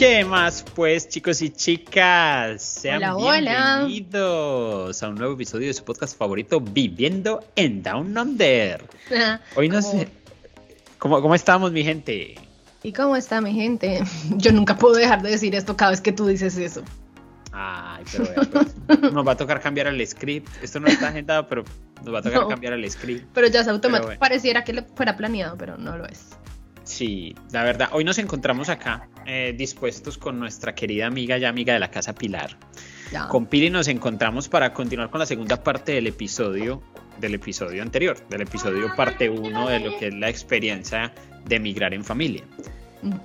¿Qué más, pues, chicos y chicas? Sean Hola, hola. bienvenidos a un nuevo episodio de su podcast favorito, Viviendo en Down Under. Hoy no ¿Cómo? sé. ¿Cómo, ¿Cómo estamos, mi gente? ¿Y cómo está mi gente? Yo nunca puedo dejar de decir esto cada vez que tú dices eso. Ay, pero vea, pues, nos va a tocar cambiar el script. Esto no está agendado, pero nos va a tocar No. cambiar el script. Pero ya es automático. bueno. Pareciera que fuera planeado, pero no lo es. Sí, la verdad, hoy nos encontramos acá eh, dispuestos con nuestra querida amiga y amiga de la casa Pilar. Ya. Con Pili nos encontramos para continuar con la segunda parte del episodio del episodio anterior, del episodio parte 1 de lo que es la experiencia de emigrar en familia.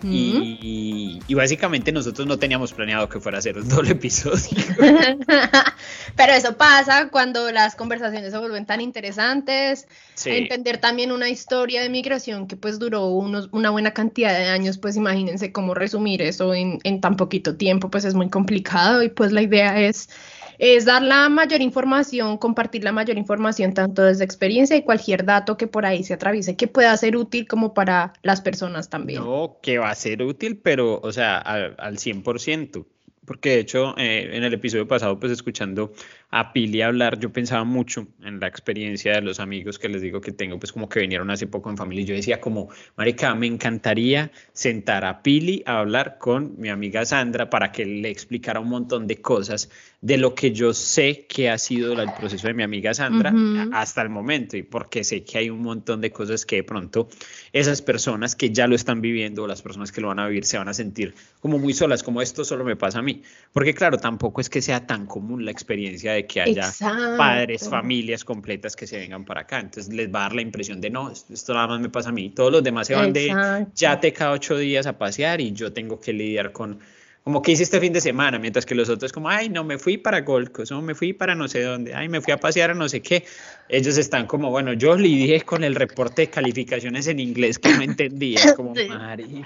Y, y básicamente nosotros no teníamos planeado que fuera a ser un doble episodio. Pero eso pasa cuando las conversaciones se vuelven tan interesantes. Sí, Entender también una historia de migración que pues duró unos, una buena cantidad de años, pues imagínense cómo resumir eso en, en tan poquito tiempo, pues es muy complicado y pues la idea es, es dar la mayor información, compartir la mayor información tanto desde experiencia y cualquier dato que por ahí se atraviese que pueda ser útil como para las personas también. no, que va a ser útil, pero, o sea, al, al 100%. Porque de hecho, eh, en el episodio pasado, pues escuchando a Pili hablar, yo pensaba mucho en la experiencia de los amigos que les digo que tengo, pues como que vinieron hace poco en familia. Y yo decía como, marica, me encantaría sentar a Pili a hablar con mi amiga Sandra para que le explicara un montón de cosas de lo que yo sé que ha sido el proceso de mi amiga Sandra Ujú. a- hasta el momento y porque sé que hay un montón de cosas que de pronto esas personas que ya lo están viviendo o las personas que lo van a vivir se van a sentir como muy solas, como esto solo me pasa a mí. Porque claro, tampoco es que sea tan común la experiencia de que haya Exacto. padres, familias completas que se vengan para acá. Entonces les va a dar la impresión de no, esto nada más me pasa a mí. Todos los demás se van de Exacto. ya te cada ocho días a pasear y yo tengo que lidiar con como que hice este fin de semana, mientras que los otros como, ay, no, me fui para Gold Coast, no, me fui para no sé dónde, ay, me fui a pasear a no sé qué. Ellos están como, bueno, yo lidié con el reporte de calificaciones en inglés que no entendía, como, Sí.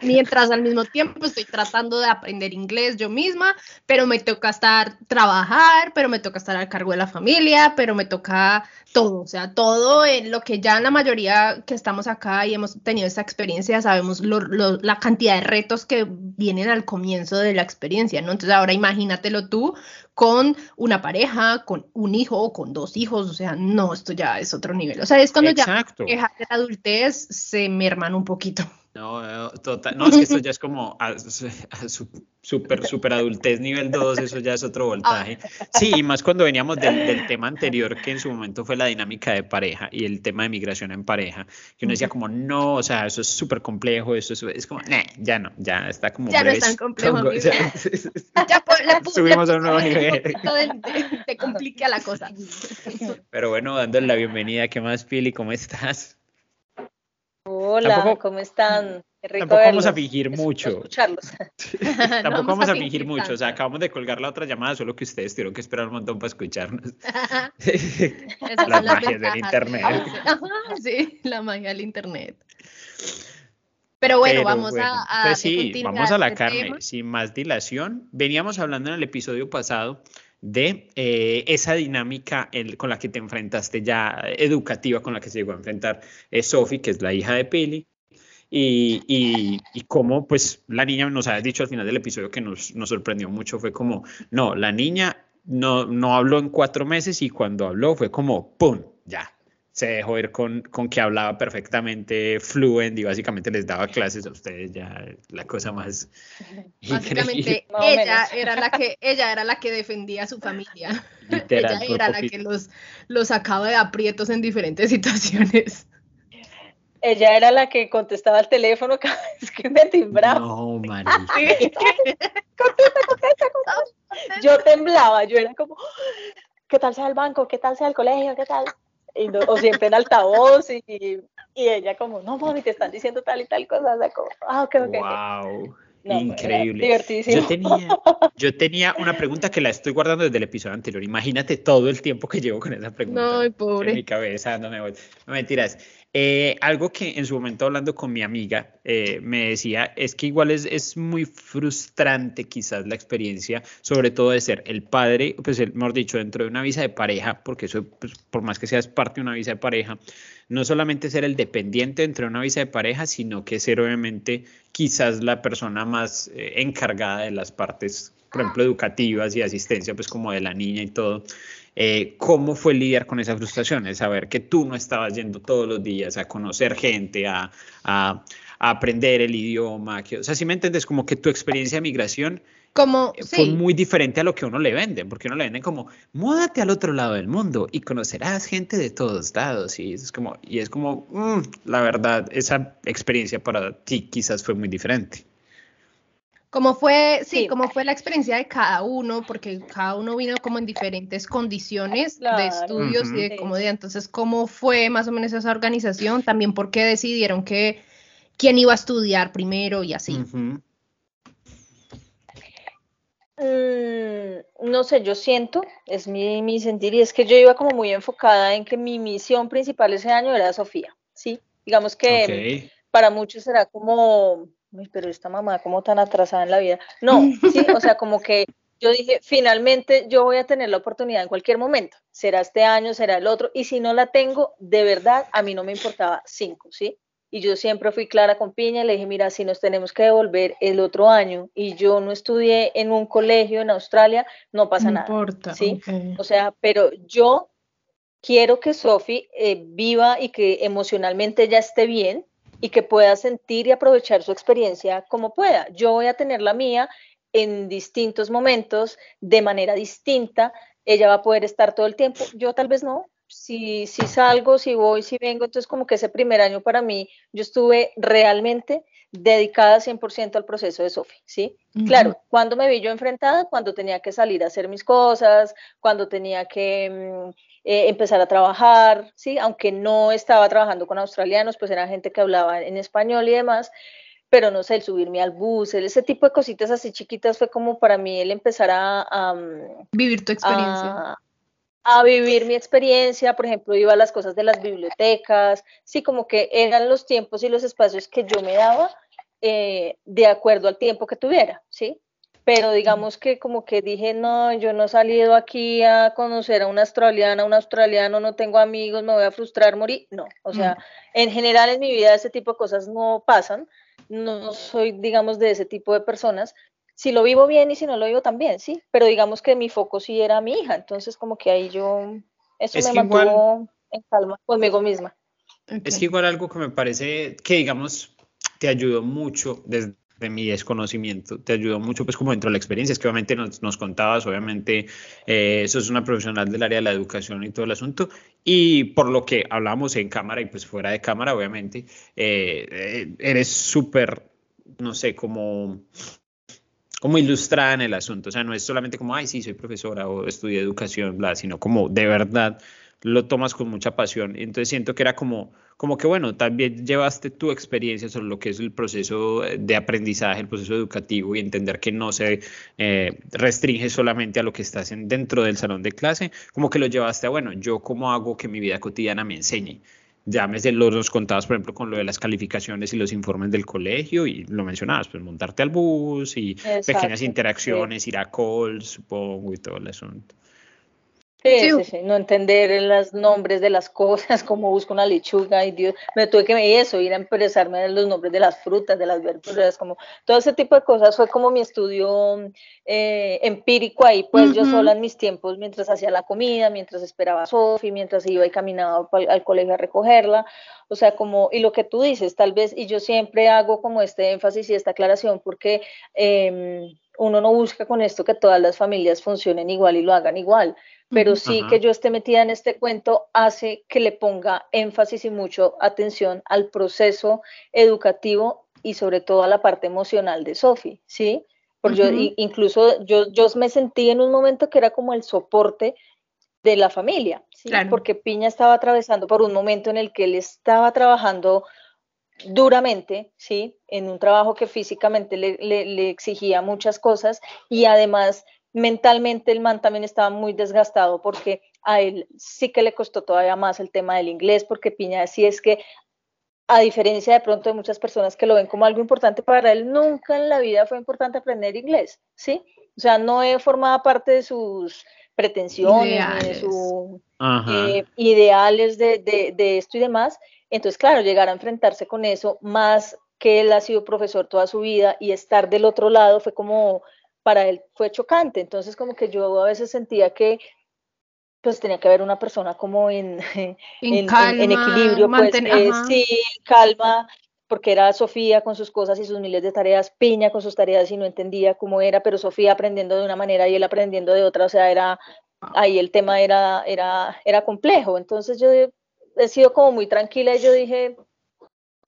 Mientras al mismo tiempo estoy tratando de aprender inglés yo misma, pero me toca estar trabajar, pero me toca estar al cargo de la familia, pero me toca todo, o sea, todo en lo que ya la mayoría que estamos acá y hemos tenido esta experiencia, sabemos lo- lo- la cantidad de retos que vienen al comienzo de la experiencia, ¿no? Entonces ahora imagínatelo tú con una pareja, con un hijo o con dos hijos, o sea, no, esto ya es otro nivel, o sea, es cuando ya Exacto. de la adultez se merman un poquito. No, total, no, es que esto ya es como a, a su- super, super adultez nivel 2, eso ya es otro voltaje. Sí, y más cuando veníamos del, del tema anterior, que en su momento fue la dinámica de pareja y el tema de migración en pareja, que uno decía como, no, o sea, eso es súper complejo, eso es, es como, "Nah, ya no, ya está como Ya no es tan complejo, Congo", amigo. ya- pu- Subimos a un nuevo nivel. Te complica la cosa. Pero bueno, dándole la bienvenida, ¿qué más, Pili? ¿Cómo estás? Hola, Tampoco- ¿cómo están? Qué rico Tampoco vamos a fingir mucho. Escucharlos. Tampoco vamos a fingir tanto. mucho, o sea, acabamos de colgar la otra llamada, solo que ustedes tuvieron que esperar un montón para escucharnos. Las son magias del internet. Ajá, sí, la magia del internet. Pero bueno, Pero vamos bueno, a, a entonces sí, vamos a la este carne, tema. sin más dilación. Veníamos hablando en el episodio pasado de eh, esa dinámica con la que te enfrentaste ya eh, educativa, con la que se llegó a enfrentar eh, Sophie, que es la hija de Pili, y, y, y cómo pues la niña nos había dicho al final del episodio que nos, nos sorprendió mucho, fue como, no, la niña no, no habló en cuatro meses y cuando habló fue como, ¡pum! Ya. Se dejó ir con, con que hablaba perfectamente fluent y básicamente les daba clases a ustedes ya la cosa más Básicamente ella menos. era la que ella era la que defendía a su familia. literal. ella era la que los, los sacaba de aprietos en diferentes situaciones. Ella era la que contestaba el teléfono cada vez que me timbraba. No, marica. Contesta, contesta, contesta. Yo temblaba, yo era como, ¿qué tal sea el banco? ¿Qué tal sea el colegio? ¿Qué tal? Y no- o siempre en altavoz y, y ella como, no mami, te están diciendo tal y tal cosa. O sea, como, ah, ok, ok. ok". Wow. No, Increíble. Divertidísimo. Yo tenía, yo tenía una pregunta que la estoy guardando desde el episodio anterior. Imagínate todo el tiempo que llevo con esa pregunta No, en pobre. mi cabeza, no me voy. No mentiras. Eh, algo que en su momento hablando con mi amiga eh, me decía es que igual es, es, muy frustrante quizás la experiencia, sobre todo de ser el padre, pues mejor dicho, dentro de una visa de pareja, porque eso pues, por más que seas parte de una visa de pareja, no solamente ser el dependiente dentro de una visa de pareja, sino que ser obviamente quizás la persona más eh, encargada de las partes, por ejemplo, educativas y asistencia, pues como de la niña y todo. Eh, ¿Cómo fue lidiar con esa frustración? El saber que tú no estabas yendo todos los días a conocer gente, a, a, aprender el idioma. Que, o sea, si me entiendes, como que tu experiencia de migración como, eh, fue muy diferente a lo que uno le vende, porque uno le venden como, múdate al otro lado del mundo y conocerás gente de todos lados. Y es como, y es como mm, la verdad, esa experiencia para ti quizás fue muy diferente. ¿Cómo fue, sí, cómo fue la experiencia de cada uno? Porque cada uno vino como en diferentes condiciones de estudios y de comodidad. Entonces, ¿cómo fue más o menos esa organización? También, ¿por qué decidieron que quién iba a estudiar primero y así? Mm, no sé, yo siento, es mi, mi sentir, y es que yo iba como muy enfocada en que mi misión principal ese año era Sofía, ¿sí? Digamos que para muchos será como pero esta mamá como tan atrasada en la vida. No, sí, o sea, como que yo dije, finalmente yo voy a tener la oportunidad en cualquier momento. Será este año, será el otro. Y si no la tengo, de verdad, a mí no me importaba cinco, ¿sí? Y yo siempre fui clara con Piña, le dije, mira, si nos tenemos que devolver el otro año y yo no estudié en un colegio en Australia, no pasa no nada. Importa, ¿sí? O sea, pero yo quiero que Sofi eh, viva y que emocionalmente ya esté bien, y que pueda sentir y aprovechar su experiencia como pueda. Yo voy a tener la mía en distintos momentos, de manera distinta. Ella va a poder estar todo el tiempo. Yo tal vez no. Si, si salgo, si voy, si vengo, entonces como que ese primer año para mí, yo estuve realmente dedicada 100% al proceso de Sofi, ¿sí? Claro, cuando me vi yo enfrentada, cuando tenía que salir a hacer mis cosas, cuando tenía que mm, eh, empezar a trabajar, ¿sí? Aunque no estaba trabajando con australianos, pues era gente que hablaba en español y demás, pero no sé, el subirme al bus, ese tipo de cositas así chiquitas fue como para mí el empezar a... Mm, vivir tu experiencia. A, vivir mi experiencia, por ejemplo, iba a las cosas de las bibliotecas, sí, como que eran los tiempos y los espacios que yo me daba eh, de acuerdo al tiempo que tuviera, ¿sí? Pero digamos que como que dije, no, yo no he salido aquí a conocer a una australiana, un australiano, no tengo amigos, me voy a frustrar, morir. No, o sea, en general en mi vida ese tipo de cosas no pasan, no soy, digamos, de ese tipo de personas. Si lo vivo bien y si no lo vivo también, sí, pero digamos que mi foco sí era mi hija, entonces como que ahí yo, eso me mantuvo en calma conmigo misma. Es que igual algo que me parece que, digamos, te ayudó mucho desde de mi desconocimiento, te ayudó mucho pues como dentro de la experiencia, es que obviamente nos, nos contabas, obviamente eh, eso es una profesional del área de la educación y todo el asunto, y por lo que hablamos en cámara y pues fuera de cámara, obviamente, eh, eh, eres súper, no sé, como como ilustrada en el asunto, o sea, no es solamente como, ay, sí, soy profesora o estudié educación, bla, sino como de verdad lo tomas con mucha pasión. Entonces siento que era como, como que, bueno, también llevaste tu experiencia sobre lo que es el proceso de aprendizaje, el proceso educativo y entender que no se eh, restringe solamente a lo que estás en, dentro del salón de clase, como que lo llevaste a, bueno, yo cómo hago que mi vida cotidiana me enseñe. Llámese los, los contabas, por ejemplo, con lo de las calificaciones y los informes del colegio y lo mencionabas, pues montarte al bus y pequeñas interacciones, ir a calls, supongo, y todo el asunto. Sí, sí, sí, no entender los nombres de las cosas, como busco una lechuga, y Dios, me tuve que eso, ir a empresarme los nombres de las frutas, de las verduras, como todo ese tipo de cosas fue como mi estudio eh, empírico ahí, pues yo sola en mis tiempos, mientras hacía la comida, mientras esperaba a Sofi, mientras iba y caminaba al colegio a recogerla, o sea, como, y lo que tú dices, tal vez, y yo siempre hago como este énfasis y esta aclaración, porque em, uno no busca con esto que todas las familias funcionen igual y lo hagan igual pero sí que yo esté metida en este cuento hace que le ponga énfasis y mucho atención al proceso educativo y sobre todo a la parte emocional de Sofi, ¿sí? Porque yo, incluso yo, yo me sentí en un momento que era como el soporte de la familia, ¿sí? porque Piña estaba atravesando por un momento en el que él estaba trabajando duramente, ¿sí? En un trabajo que físicamente le, le exigía muchas cosas y además mentalmente el man también estaba muy desgastado porque a él sí que le costó todavía más el tema del inglés, porque Piña sí es que, a diferencia de pronto de muchas personas que lo ven como algo importante para él, nunca en la vida fue importante aprender inglés, ¿sí? O sea, no he formado parte de sus pretensiones, ideales. de sus eh, ideales de, de, de esto y demás. Entonces, claro, llegar a enfrentarse con eso, más que él ha sido profesor toda su vida y estar del otro lado fue como, para él fue chocante. Entonces, como que yo a veces sentía que pues tenía que haber una persona como en, en, en, equilibrio, pues eh, sí, calma, porque era Sofía con sus cosas y sus miles de tareas, Piña con sus tareas y no entendía cómo era, pero Sofía aprendiendo de una manera y él aprendiendo de otra, o sea, era, ahí el tema era, era, era complejo. Entonces yo he sido como muy tranquila y yo dije,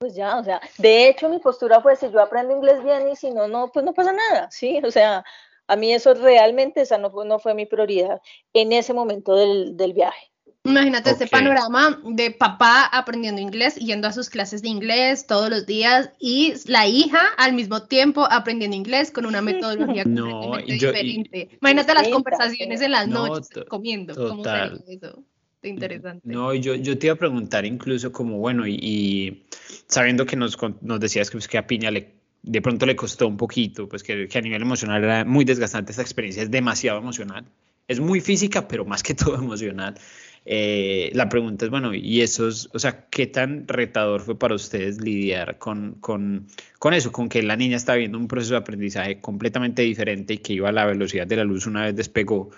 pues ya, o sea, de hecho mi postura fue si yo aprendo inglés bien y si no, no, pues no pasa nada, ¿sí? O sea, a mí eso realmente, esa no, no fue mi prioridad en ese momento del, del viaje. Imagínate este panorama de papá aprendiendo inglés, yendo a sus clases de inglés todos los días y la hija al mismo tiempo aprendiendo inglés con una metodología no, diferente. Imagínate las conversaciones en las noches comiendo. ¿Cómo sería eso? Interesante. No, yo, yo te iba a preguntar incluso como, bueno, y, sabiendo que nos, nos decías que, pues, que a Piña le, de pronto le costó un poquito, pues que, que, a nivel emocional era muy desgastante esta experiencia, es demasiado emocional, es muy física, pero más que todo emocional. Eh, la pregunta es, bueno, ¿y esos, o sea, qué tan retador fue para ustedes lidiar con, con, con eso, con que la niña estaba viendo un proceso de aprendizaje completamente diferente y que iba a la velocidad de la luz una vez despegó?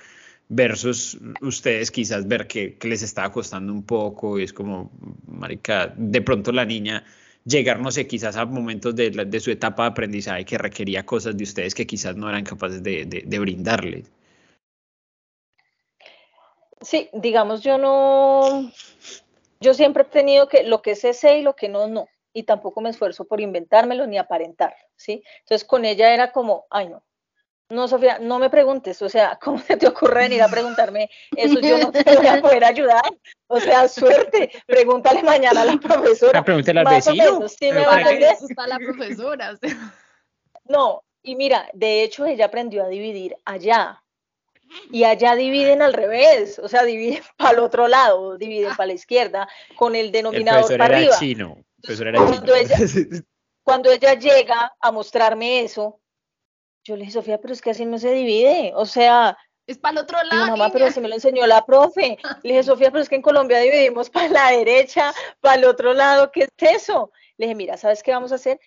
Versus ustedes quizás ver que, les estaba costando un poco y es como, marica, de pronto la niña llegar, no sé, quizás a momentos de, su etapa de aprendizaje que requería cosas de ustedes que quizás no eran capaces de, de, de brindarles. Sí, digamos, yo no, yo siempre he tenido que lo que sé sé y lo que no, no, y tampoco me esfuerzo por inventármelo ni aparentar, ¿sí? Entonces con ella era como, ay no, no, Sofía, no me preguntes, o sea, ¿cómo se te ocurre venir a preguntarme eso? Yo no te voy a poder ayudar. O sea, suerte, pregúntale mañana a la profesora. Ah, pregúntale al vecino. sí me va a la profesora. No, y mira, de hecho ella aprendió a dividir allá. Y allá dividen al revés, o sea, dividen para el otro lado, dividen para la izquierda, con el denominador el para arriba. Chino. El profesor era cuando, Ella, cuando ella llega a mostrarme eso, yo le dije, Sofía, pero es que así no se divide. O sea. Es para el otro lado. mamá, pero así me lo enseñó la profe. Le dije, Sofía, pero es que en Colombia dividimos para la derecha, para el otro lado. ¿Qué es eso? Le dije, mira, ¿sabes qué vamos a hacer?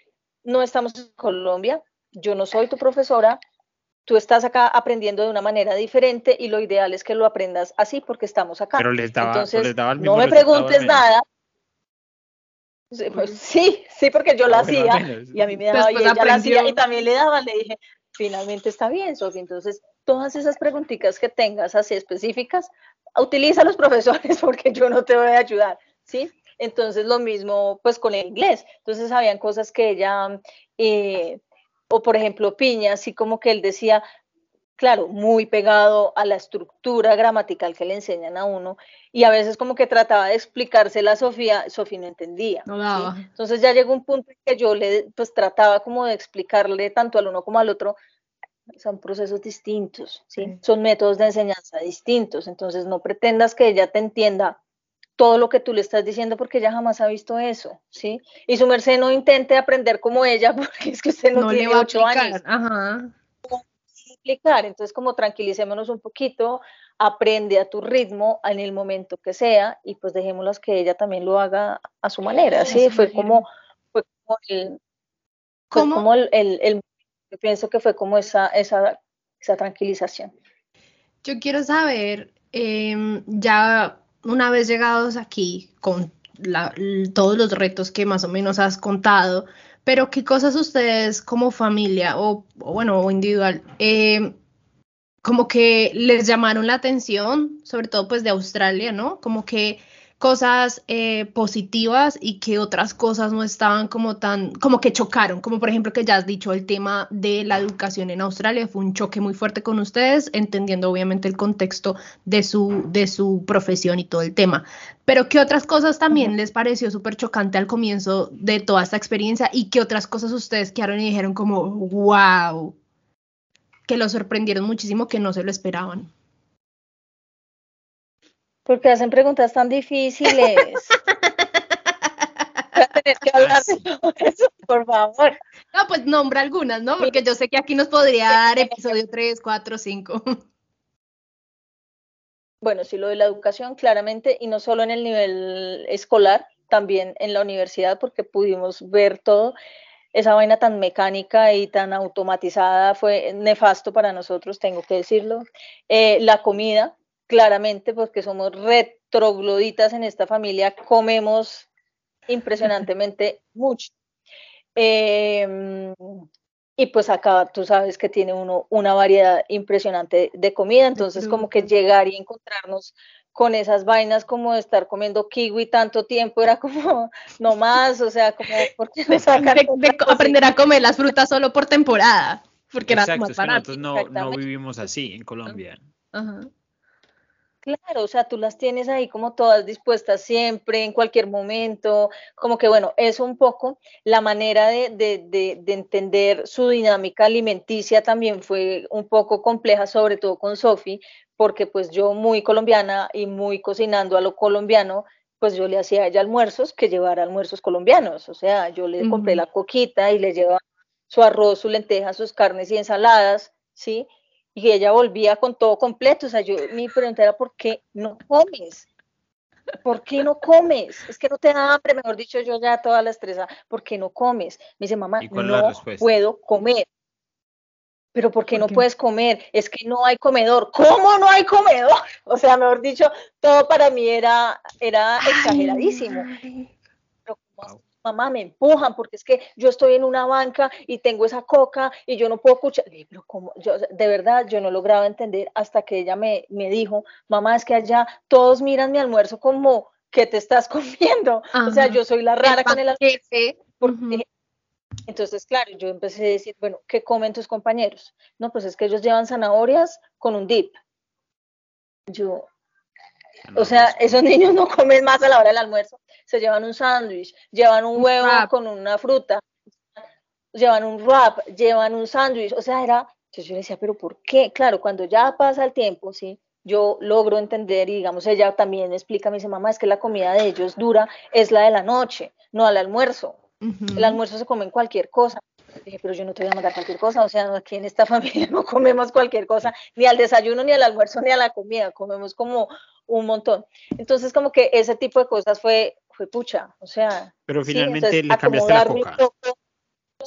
No estamos en Colombia. Yo no soy tu profesora. Tú estás acá aprendiendo de una manera diferente y lo ideal es que lo aprendas así porque estamos acá. Pero les daba, Entonces, les daba el mismo no me preguntes nada. Pues, sí, sí, porque yo la hacía y a mí me daba y ella la hacía y también le daba, le dije, finalmente está bien, Sofía. Entonces, todas esas preguntitas que tengas así específicas, utiliza a los profesores porque yo no te voy a ayudar, ¿sí? Entonces, lo mismo pues con el inglés. Entonces, habían cosas que ella, eh, o por ejemplo, Piña, así como que él decía, claro, muy pegado a la estructura gramatical que le enseñan a uno, y a veces como que trataba de explicársela a Sofía, Sofía no entendía. Entonces ya llegó un punto en que yo le, pues trataba como de explicarle tanto al uno como al otro, son procesos distintos, ¿sí? son métodos de enseñanza distintos, entonces no pretendas que ella te entienda todo lo que tú le estás diciendo porque ella jamás ha visto eso, ¿sí? Y su merced no intente aprender como ella porque es que usted no, tiene ocho años. Ajá entonces, como tranquilicémonos un poquito, aprende a tu ritmo en el momento que sea y pues dejémoslas que ella también lo haga a su manera. Sí, fue como, fue como el, como el, yo pienso que fue como esa, esa, esa tranquilización. Yo quiero saber, em, ya una vez llegados aquí con todos los retos que más o menos has contado, pero ¿qué cosas ustedes como familia o, bueno, o individual, eh, como que les llamaron la atención, sobre todo pues de Australia, ¿no? Como que cosas eh, positivas y que otras cosas no estaban como tan, como que chocaron, como por ejemplo que ya has dicho el tema de la educación en Australia, fue un choque muy fuerte con ustedes, entendiendo obviamente el contexto de su, de su profesión y todo el tema. Pero ¿qué otras cosas también les pareció súper chocante al comienzo de toda esta experiencia y qué otras cosas ustedes quedaron y dijeron como, wow, que lo sorprendieron muchísimo, que no se lo esperaban? Porque hacen preguntas tan difíciles. tener que hablar de todo eso, por favor. No, pues nombra algunas, ¿no? Porque yo sé que aquí nos podría dar episodio 3, 4, 5. Bueno, sí, lo de la educación, claramente, y no solo en el nivel escolar, también en la universidad, porque pudimos ver todo. Esa vaina tan mecánica y tan automatizada fue nefasto para nosotros, tengo que decirlo. Eh, la comida, claramente, porque somos retrogloditas en esta familia, comemos impresionantemente mucho. Em, y pues acá tú sabes que tiene uno una variedad impresionante de comida, entonces como que llegar y encontrarnos con esas vainas como de estar comiendo kiwi tanto tiempo era como no más, o sea, como porque aprender a comer las frutas solo por temporada, porque Exacto, era más barato. nosotros no, no, vivimos así en Colombia. Ajá. Claro, o sea, tú las tienes ahí como todas dispuestas siempre, en cualquier momento, como que bueno, es un poco la manera de, de, de, entender su dinámica alimenticia también fue un poco compleja, sobre todo con Sofi, porque pues yo muy colombiana y muy cocinando a lo colombiano, pues yo le hacía a ella almuerzos que llevara almuerzos colombianos, o sea, yo le compré la coquita y le llevaba su arroz, su lenteja, sus carnes y ensaladas, ¿sí? Y ella volvía con todo completo. O sea, yo mi pregunta era, ¿por qué no comes? ¿Por qué no comes? Es que no te da hambre, mejor dicho, yo ya toda la estresa, ¿por qué no comes? Me dice, mamá, no puedo comer. Pero ¿por qué no puedes comer? Es que no hay comedor. ¿Cómo no hay comedor? O sea, mejor dicho, todo para mí era, era exageradísimo mamá, me empujan porque es que yo estoy en una banca y tengo esa coca y yo no puedo escuchar. Pero como yo, de verdad, yo no lograba entender hasta que ella me, me dijo, mamá, es que allá todos miran mi almuerzo como que te estás comiendo. O sea, yo soy la rara con el almuerzo. Entonces, claro, yo empecé a decir, bueno, ¿qué comen tus compañeros? No, pues es que ellos llevan zanahorias con un dip. Yo, o sea, esos niños no comen más a la hora del almuerzo se llevan un sándwich, llevan un, huevo con una fruta, llevan un wrap, llevan un sándwich, o sea, era, yo, yo decía, pero ¿por qué? Claro, cuando ya pasa el tiempo, sí, yo logro entender y digamos, ella también explica, me dice, mamá, es que la comida de ellos dura, es la de la noche, no al almuerzo. El almuerzo se come en cualquier cosa. Dije, pero yo no te voy a mandar cualquier cosa, o sea, aquí en esta familia no comemos cualquier cosa, ni al desayuno, ni al almuerzo, ni a la comida, comemos como un montón. Entonces, como que ese tipo de cosas fue, fue pucha, o sea. Pero finalmente le cambiaste la coca.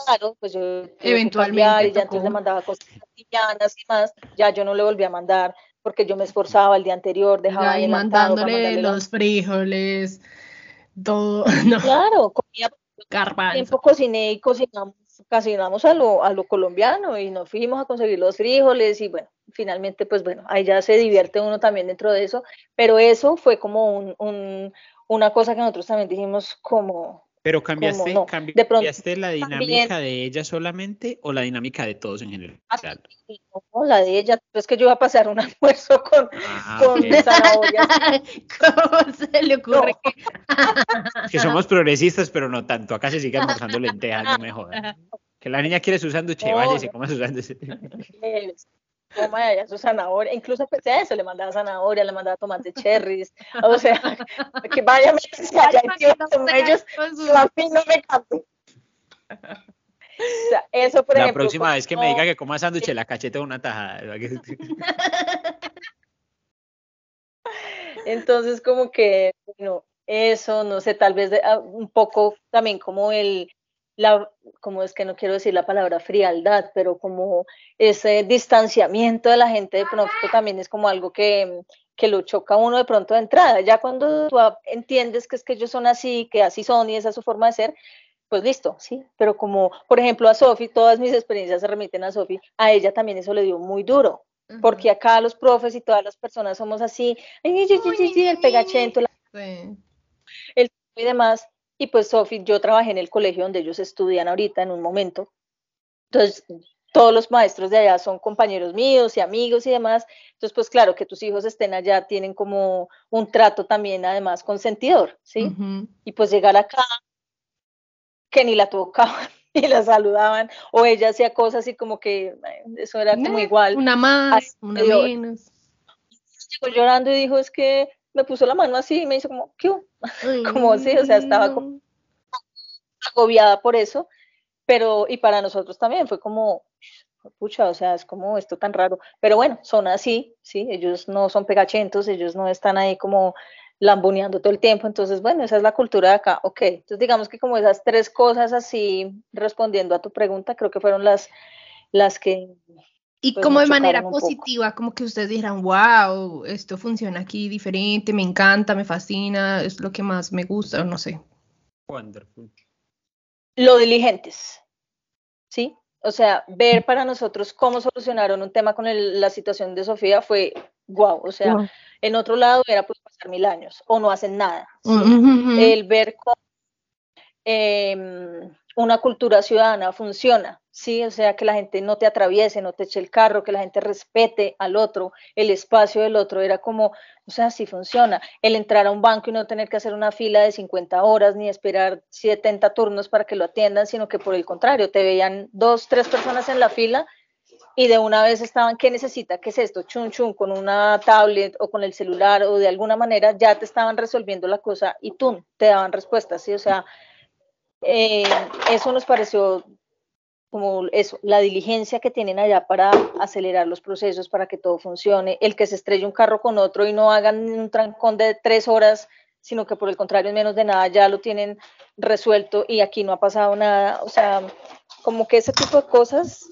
claro, pues yo eventualmente y ya entonces le mandaba cosas cotidianas y más, ya yo no le volví a mandar porque yo me esforzaba el día anterior, dejaba ahí mandándole los frijoles, todo, no. Claro, comía tiempo cociné y cocinamos, cocinamos a lo, a lo colombiano y nos fuimos a conseguir los frijoles y bueno, finalmente pues bueno, ahí ya se divierte uno también dentro de eso, pero eso fue como un, una cosa que nosotros también dijimos como... Pero cambiaste, cambiaste la dinámica de ella solamente o la dinámica de todos en general. Ah, no, la de ella, es que yo iba a pasar un almuerzo con, ah, con zanahorias. ¿Cómo se le ocurre? que somos progresistas, pero no tanto. Acá se sigue almorzando lentejas, no me jodan. Que la niña quiere su sándwich, vaya y se come su sándwich toma ella su zanahoria, incluso pensé eso, le mandaba zanahoria, le mandaba tomate cherries, o sea, que vaya allá con ellos, a mí no me cambie. O sea, eso, por la próxima vez que me diga que coma sándwich, la cachete una tajada. Entonces, como que, bueno, eso, no sé, tal vez ah, un poco también como el, la, como es que no quiero decir la palabra frialdad, pero como ese distanciamiento de la gente de pronto también es como algo que, que lo choca uno de pronto de entrada. Ya cuando tú entiendes que es que ellos son así, que así son y esa es su forma de ser, pues listo, sí. Pero como, por ejemplo, a Sofi, todas mis experiencias se remiten a Sofi, a ella también eso le dio muy duro. Porque acá los profes y todas las personas somos así, el pegachento, el y demás, y pues Sofi, yo trabajé en el colegio donde ellos estudian ahorita en un momento. Entonces, todos los maestros de allá son compañeros míos y amigos y demás. Entonces, pues claro, que tus hijos estén allá tienen como un trato también además consentidor, ¿sí? Y pues llegar acá, que ni la tocaban ni la saludaban, o ella hacía cosas así como que eso era como igual. Una más, una menos. Llegó llorando y dijo, es que me puso la mano así y me hizo como, ¿qué? como sí, o sea, estaba como agobiada por eso, pero y para nosotros también fue como, pucha, o sea, es como esto tan raro, pero bueno, son así, sí, ellos no son pegachentos, ellos no están ahí como lambuneando todo el tiempo, entonces, bueno, esa es la cultura de acá, ok, entonces digamos que como esas tres cosas así, respondiendo a tu pregunta, creo que fueron las, las que... Y pues, como de manera positiva, como que ustedes dijeran, wow, esto funciona aquí diferente, me encanta, me fascina, es lo que más me gusta, no sé. Wonderful. Lo diligentes, ¿sí? O sea, ver para nosotros cómo solucionaron un tema con la situación de Sofía fue wow. O sea, en otro lado era pues pasar mil años o no hacen nada. El ver cómo em, una cultura ciudadana funciona, ¿sí? O sea, que la gente no te atraviese, no te eche el carro, que la gente respete al otro, el espacio del otro, era como, o sea, sí funciona. El entrar a un banco y no tener que hacer una fila de 50 horas ni esperar 70 turnos para que lo atiendan, sino que por el contrario, te veían dos, tres personas en la fila y de una vez estaban, ¿qué necesita? ¿Qué es esto? Chun chun, con una tablet o con el celular o de alguna manera ya te estaban resolviendo la cosa y tú te daban respuestas, ¿sí? O sea, eh, eso nos pareció como eso, la diligencia que tienen allá para acelerar los procesos, para que todo funcione, el que se estrelle un carro con otro y no hagan un trancón de tres horas, sino que por el contrario en menos de nada ya lo tienen resuelto y aquí no ha pasado nada, o sea, como que ese tipo de cosas,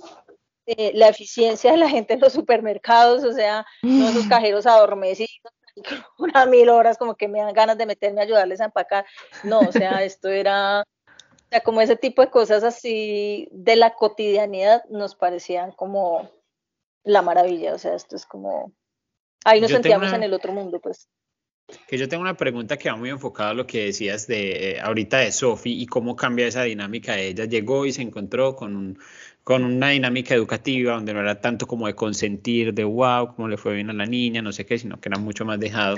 eh, la eficiencia de la gente en los supermercados, o sea, no esos cajeros adormecidos, una mil horas como que me dan ganas de meterme a ayudarles a empacar, no, o sea, esto era o sea, como ese tipo de cosas así de la cotidianidad nos parecían como la maravilla. O sea, esto es como. Ahí nos sentíamos en el otro mundo, pues. Que yo tengo una pregunta que va muy enfocada a lo que decías de eh, ahorita de Sofi y cómo cambia esa dinámica. Ella llegó y se encontró con un, con una dinámica educativa donde no era tanto como de consentir, de wow, cómo le fue bien a la niña, no sé qué, sino que era mucho más dejado.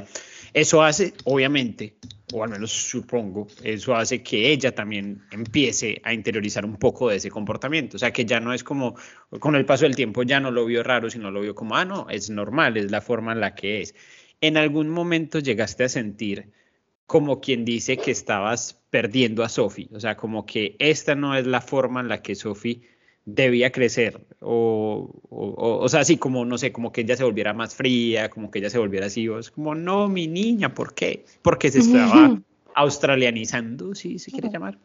Eso hace, obviamente, o al menos supongo, eso hace que ella también empiece a interiorizar un poco de ese comportamiento. O sea, que ya no es como, con el paso del tiempo ya no lo vio raro, sino lo vio como, ah, no, es normal, es la forma en la que es. ¿En algún momento llegaste a sentir como quien dice que estabas perdiendo a Sophie? O sea, como que esta no es la forma en la que Sophie debía crecer o, o, o, sea, así como, no sé, como que ella se volviera más fría, como que ella se volviera así, o es como, no, mi niña, ¿por qué? Porque se estaba australianizando, si se quiere llamar.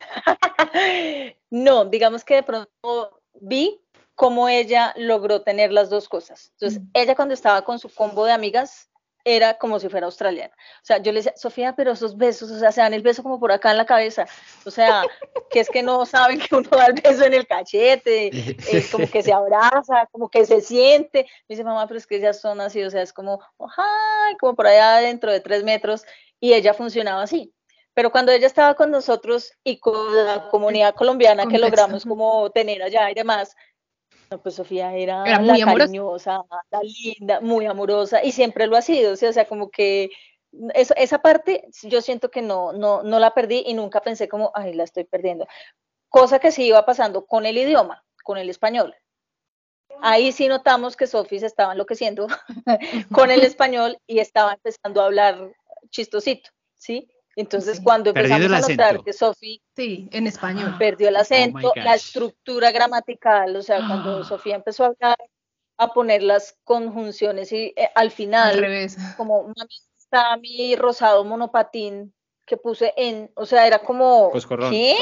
no, digamos que de pronto vi cómo ella logró tener las dos cosas. Entonces, ella cuando estaba con su combo de amigas, era como si fuera australiana. O sea, yo le decía, Sofía, pero esos besos, o sea, se dan el beso como por acá en la cabeza. O sea, que es que no saben que uno da el beso en el cachete, es como que se abraza, como que se siente. Me dice, mamá, pero es que ellas son así, o sea, es como, ay, como por allá dentro de tres metros, y ella funcionaba así. Pero cuando ella estaba con nosotros y con la comunidad colombiana que logramos como tener allá y demás, no, pues Sofía era, muy la cariñosa, la linda, muy amorosa y siempre lo ha sido, o sea, como que eso, esa parte yo siento que no, no, no la perdí y nunca pensé como, ay, la estoy perdiendo. Cosa que sí iba pasando con el idioma, con el español. Ahí sí notamos que Sofía se estaba enloqueciendo con el español y estaba empezando a hablar chistosito, ¿sí? Entonces, cuando empezamos a notar que Sofía sí, en español. perdió el oh acento, la estructura gramatical, o sea, cuando Sofía empezó a hablar, a poner las conjunciones y eh, al final, al revés. como mami, está mi rosado monopatín que puse en, o sea, era como, pues ¿qué?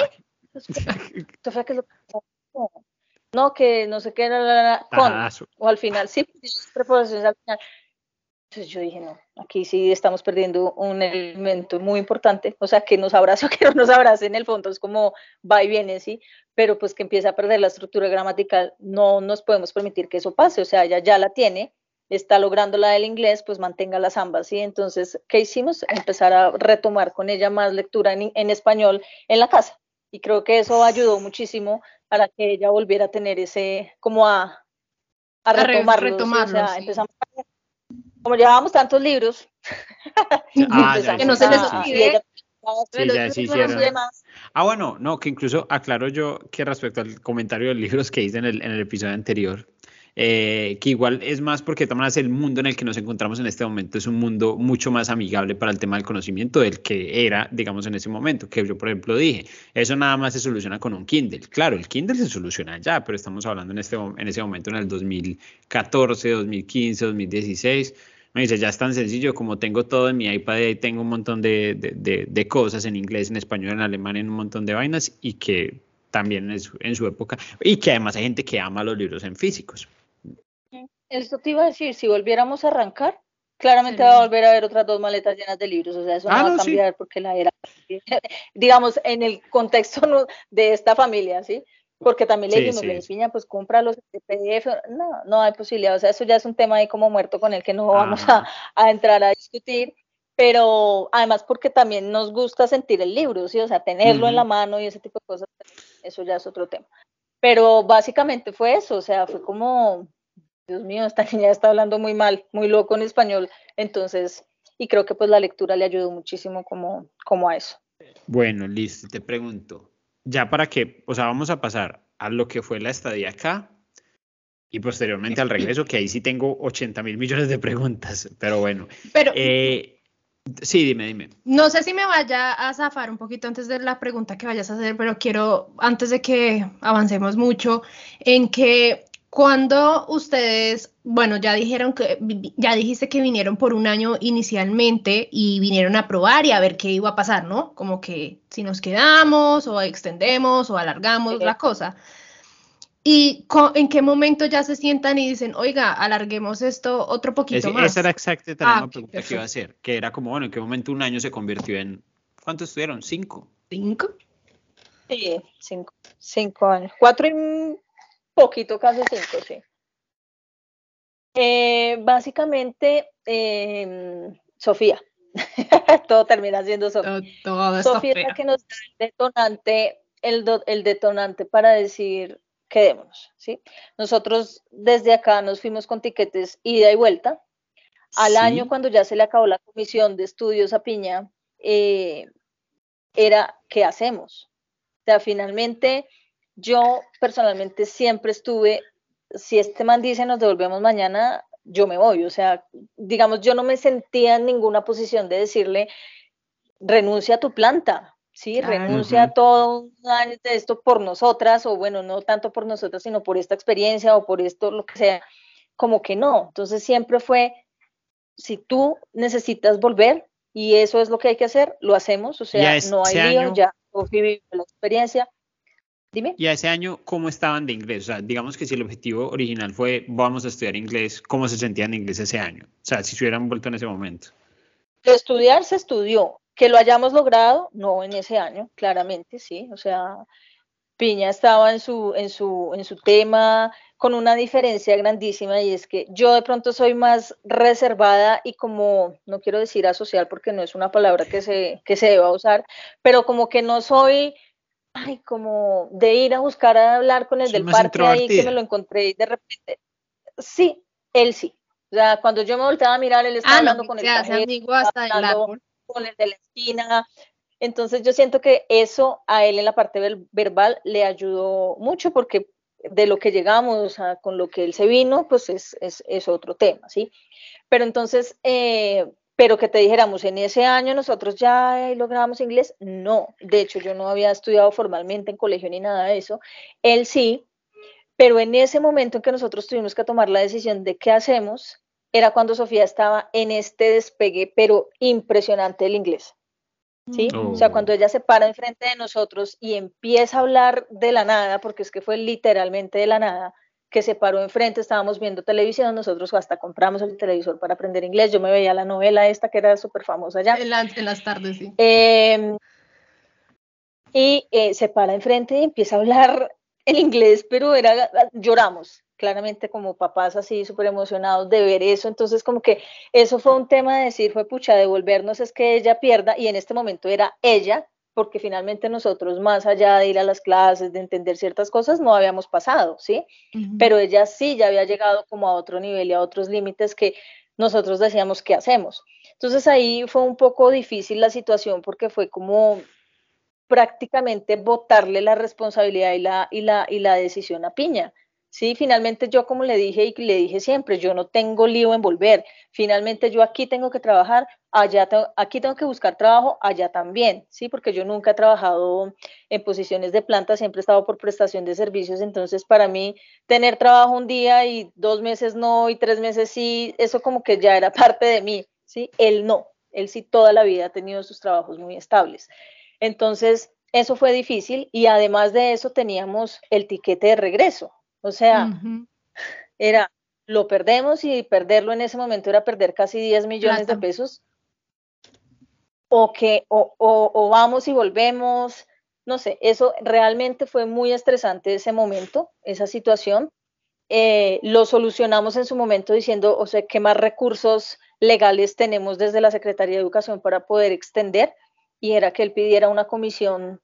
Sofía, ¿qué es lo que No, que no sé qué era, con, o al final, sí, preposiciones al final. Entonces yo dije, no, aquí sí estamos perdiendo un elemento muy importante, o sea, que nos abraza o que no nos abrace en el fondo, es como va y viene, sí, pero pues que empieza a perder la estructura gramatical, no nos podemos permitir que eso pase, o sea, ella ya la tiene, está logrando la del inglés, pues mantenga las ambas, ¿sí? Entonces, ¿qué hicimos? Empezar a retomar con ella más lectura en, en español en la casa, y creo que eso ayudó muchísimo para que ella volviera a tener ese, como a, a retomarlo, o sea, empezamos a como llevábamos tantos libros, ah, que no se les olvide. Ah, bueno, no, que incluso aclaro yo que respecto al comentario de libros que hice en el, en el episodio anterior, eh, que igual es más porque también el mundo en el que nos encontramos en este momento es un mundo mucho más amigable para el tema del conocimiento del que era, digamos, en ese momento, que yo, por ejemplo, dije, eso nada más se soluciona con un Kindle. Claro, el Kindle se soluciona ya, pero estamos hablando en, este, en ese momento, en el 2014, 2015, 2016 me dice, ya es tan sencillo como tengo todo en mi iPad y tengo un montón de, de, de, cosas en inglés, en español, en alemán, en un montón de vainas y que también es en su época y que además hay gente que ama los libros en físicos. Esto te iba a decir, si volviéramos a arrancar, claramente va a volver a haber otras dos maletas llenas de libros, o sea, eso no ah, va a cambiar porque la era, digamos, en el contexto de esta familia, ¿sí? Porque también le dijimos, le piña, pues compra los PDF. No, no hay posibilidad. O sea, eso ya es un tema ahí como muerto con el que no vamos a, entrar a discutir. Pero además porque también nos gusta sentir el libro, ¿sí? O sea, tenerlo en la mano y ese tipo de cosas, eso ya es otro tema. Pero básicamente fue eso, o sea, fue como, Dios mío, esta niña está hablando muy mal, muy loco en español. Entonces, y creo que pues la lectura le ayudó muchísimo como, como a eso. Bueno, listo, te pregunto, ya para que, o sea, vamos a pasar a lo que fue la estadía acá y posteriormente al regreso, que ahí sí tengo 80 mil millones de preguntas, pero bueno. Pero, eh, sí, dime, dime. No sé si me vaya a zafar un poquito antes de la pregunta que vayas a hacer, pero quiero, antes de que avancemos mucho, en que cuando ustedes, bueno, ya dijeron que, ya dijiste que vinieron por un año inicialmente y vinieron a probar y a ver qué iba a pasar, ¿no? Como que si nos quedamos o extendemos o alargamos la cosa. ¿Y en qué momento ya se sientan y dicen, oiga, alarguemos esto otro poquito más? Esa era exactamente la ah, pregunta que iba a hacer, que era como, bueno, ¿en qué momento un año se convirtió en, ¿cuántos estuvieron? ¿Cinco? ¿Cinco? Sí, cinco, cinco años. Cuatro y poquito, casi cinco, sí. Eh, básicamente, em, Sofía. Todo termina siendo Sofía. Sofía es la que nos da el detonante, el, el detonante para decir quedémonos, ¿sí? Nosotros desde acá nos fuimos con tiquetes ida y vuelta. Al año, cuando ya se le acabó la comisión de estudios a Piña, eh, era, ¿qué hacemos? O sea, finalmente yo personalmente siempre estuve, si este man dice nos devolvemos mañana, yo me voy. O sea, digamos, yo no me sentía en ninguna posición de decirle, renuncia a tu planta, ¿sí? renuncia a todo año de esto por nosotras, o bueno, no tanto por nosotras, sino por esta experiencia o por esto, lo que sea, como que no. Entonces siempre fue, si tú necesitas volver y eso es lo que hay que hacer, lo hacemos, o sea, no hay lío, ya viví la experiencia, y a ese año, ¿cómo estaban de inglés? O sea, digamos que si el objetivo original fue vamos a estudiar inglés, ¿cómo se sentían de inglés ese año? O sea, si se hubieran vuelto en ese momento. Estudiar se estudió. Que lo hayamos logrado, no en ese año, claramente, sí. O sea, Piña estaba en su, en su, en su tema con una diferencia grandísima y es que yo de pronto soy más reservada y como, no quiero decir asocial porque no es una palabra que se, que se deba usar, pero como que no soy ay, como de ir a buscar a hablar con el del parque ahí que me lo encontré y de repente, sí, él sí. O sea, cuando yo me volteaba a mirar, él estaba ah, hablando con el amigo hasta el con el de la esquina. Entonces yo siento que eso a él en la parte verbal le ayudó mucho porque de lo que llegamos, a, con lo que él se vino, pues es, es, es otro tema, ¿sí? Pero entonces, eh, pero que te dijéramos, en ese año nosotros ya logramos inglés, no, de hecho yo no había estudiado formalmente en colegio ni nada de eso, él sí, pero en ese momento en que nosotros tuvimos que tomar la decisión de qué hacemos, era cuando Sofía estaba en este despegue, pero impresionante del inglés. ¿Sí? O sea, cuando ella se para enfrente de nosotros y empieza a hablar de la nada, porque es que fue literalmente de la nada, que se paró enfrente, estábamos viendo televisión, nosotros hasta compramos el televisor para aprender inglés, yo me veía la novela esta que era súper famosa ya. En, las tardes, sí. Em, y eh, se para enfrente y empieza a hablar en inglés, pero era, lloramos, claramente como papás así súper emocionados de ver eso, entonces como que eso fue un tema de decir, fue pucha, devolvernos es que ella pierda, y en este momento era ella, porque finalmente nosotros, más allá de ir a las clases, de entender ciertas cosas, no habíamos pasado, ¿sí? Pero ella sí ya había llegado como a otro nivel y a otros límites que nosotros decíamos, ¿qué hacemos? Entonces ahí fue un poco difícil la situación porque fue como prácticamente botarle la responsabilidad y la, y la, y la decisión a Piña, Sí, finalmente yo como le dije y le dije siempre, yo no tengo lío en volver. Finalmente yo aquí tengo que trabajar, allá aquí tengo que buscar trabajo, allá también, sí, porque yo nunca he trabajado en posiciones de planta, siempre he estado por prestación de servicios, entonces para mí tener trabajo un día y dos meses no y tres meses sí, eso como que ya era parte de mí, sí. Él no, él sí toda la vida ha tenido sus trabajos muy estables. Entonces, eso fue difícil y además de eso teníamos el tiquete de regreso. O sea, era, lo perdemos y perderlo en ese momento era perder casi 10 millones de pesos. O que, o, o, vamos y volvemos, no sé, eso realmente fue muy estresante ese momento, esa situación. Eh, lo solucionamos en su momento diciendo, o sea, qué más recursos legales tenemos desde la Secretaría de Educación para poder extender, y era que él pidiera una comisión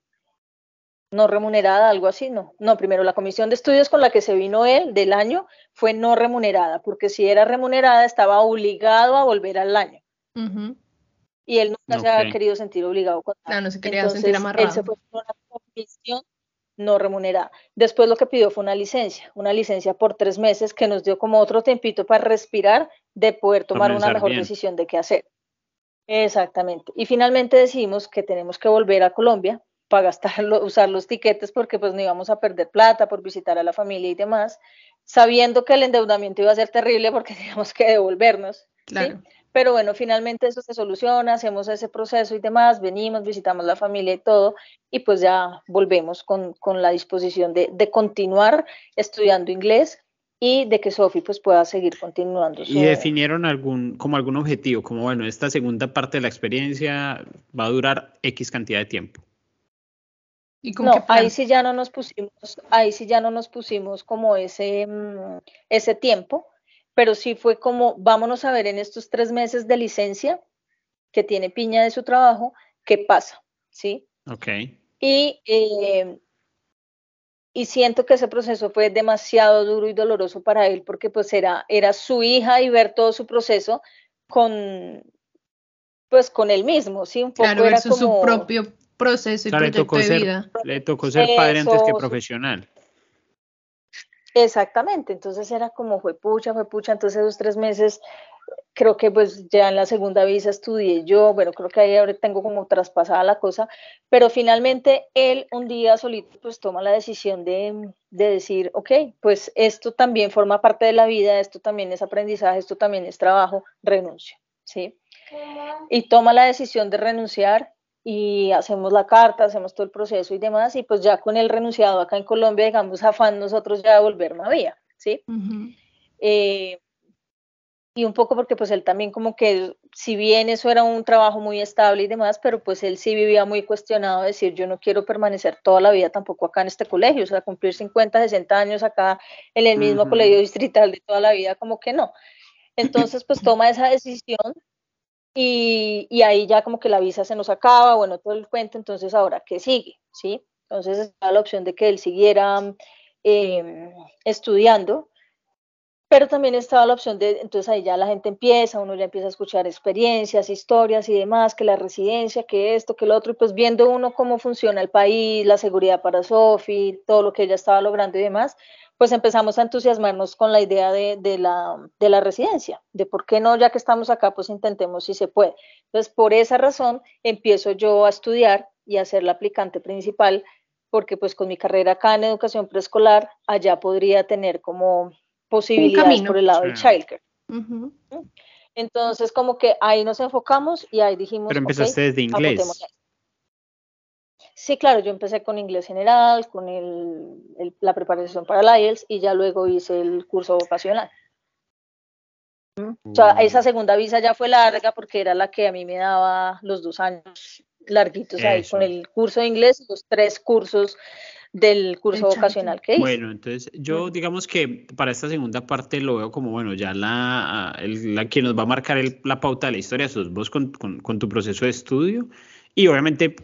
no remunerada, algo así, no. No, primero la comisión de estudios con la que se vino él del año fue no remunerada, porque si era remunerada estaba obligado a volver al año. Y él nunca se había querido sentir obligado con nada. No, no se quería sentir amarrado. Él se fue con una comisión no remunerada. Después lo que pidió fue una licencia, una licencia por tres meses que nos dio como otro tempito para respirar, de poder tomar una mejor decisión de qué hacer. Exactamente. Y finalmente decidimos que tenemos que volver a Colombia para gastarlo, usar los tiquetes porque pues no íbamos a perder plata por visitar a la familia y demás, sabiendo que el endeudamiento iba a ser terrible porque teníamos que devolvernos. Pero bueno, finalmente eso se soluciona, hacemos ese proceso y demás, venimos, visitamos la familia y todo, y pues ya volvemos con, con la disposición de, de, continuar estudiando inglés y de que Sofi pues pueda seguir continuando. ¿Y definieron algún, como algún objetivo, como bueno, esta segunda parte de la experiencia va a durar X cantidad de tiempo? No, ahí sí ya no nos pusimos, ahí sí ya no nos pusimos como ese, mm, ese tiempo, pero sí fue como, vámonos a ver en estos tres meses de licencia que tiene Piña de su trabajo, qué pasa, ¿sí? Ok. Y, eh, y siento que ese proceso fue demasiado duro y doloroso para él porque pues era, era su hija y ver todo su proceso con, pues con él mismo, ¿sí? Un poco claro, era como, su propio proceso y proyecto de vida. le tocó ser padre antes que profesional. Exactamente, entonces era como fue pucha, fue pucha, entonces esos tres meses, creo que pues ya en la segunda visa estudié yo, bueno, creo que ahí ahora tengo como traspasada la cosa, pero finalmente él un día solito pues toma la decisión de, de decir, ok, pues esto también forma parte de la vida, esto también es aprendizaje, esto también es trabajo, renuncio, ¿sí? Y toma la decisión de renunciar y hacemos la carta, hacemos todo el proceso y demás, y pues ya con el renunciado acá en Colombia, digamos, afán nosotros ya de volver a vía, ¿sí? Eh, y un poco porque pues él también como que, si bien eso era un trabajo muy estable y demás, pero pues él sí vivía muy cuestionado, decir, yo no quiero permanecer toda la vida tampoco acá en este colegio, o sea, cumplir 50, 60 años acá en el mismo colegio distrital de toda la vida, como que no. Entonces, pues toma esa decisión y, ahí ya como que la visa se nos acaba, bueno, todo el cuento, entonces ahora, ¿qué sigue? ¿Sí? Entonces está la opción de que él siguiera em, estudiando, pero también estaba la opción de, entonces ahí ya la gente empieza, uno ya empieza a escuchar experiencias, historias y demás, que la residencia, que esto, que lo otro, y pues viendo uno cómo funciona el país, la seguridad para Sofi, todo lo que ella estaba logrando y demás, pues empezamos a entusiasmarnos con la idea de, la, de, la, residencia, de por qué no, ya que estamos acá, pues intentemos si se puede. Entonces, por esa razón, empiezo yo a estudiar y a ser la aplicante principal, porque pues con mi carrera acá en educación preescolar, allá podría tener como posibilidades por el lado del childcare. Entonces, como que ahí nos enfocamos y ahí dijimos... Pero empezaste desde inglés. Sí, claro, yo empecé con inglés general, con el, la preparación para el IELTS y ya luego hice el curso vocacional. O sea, esa mm. segunda visa ya fue larga porque era la que a mí me daba los dos años larguitos ahí con el curso de inglés los tres cursos del curso vocacional que hice. Bueno, entonces yo digamos que para esta segunda parte lo veo como, bueno, ya la, la que nos va a marcar la pauta de la historia sos vos con, con, con, tu proceso de estudio Y obviamente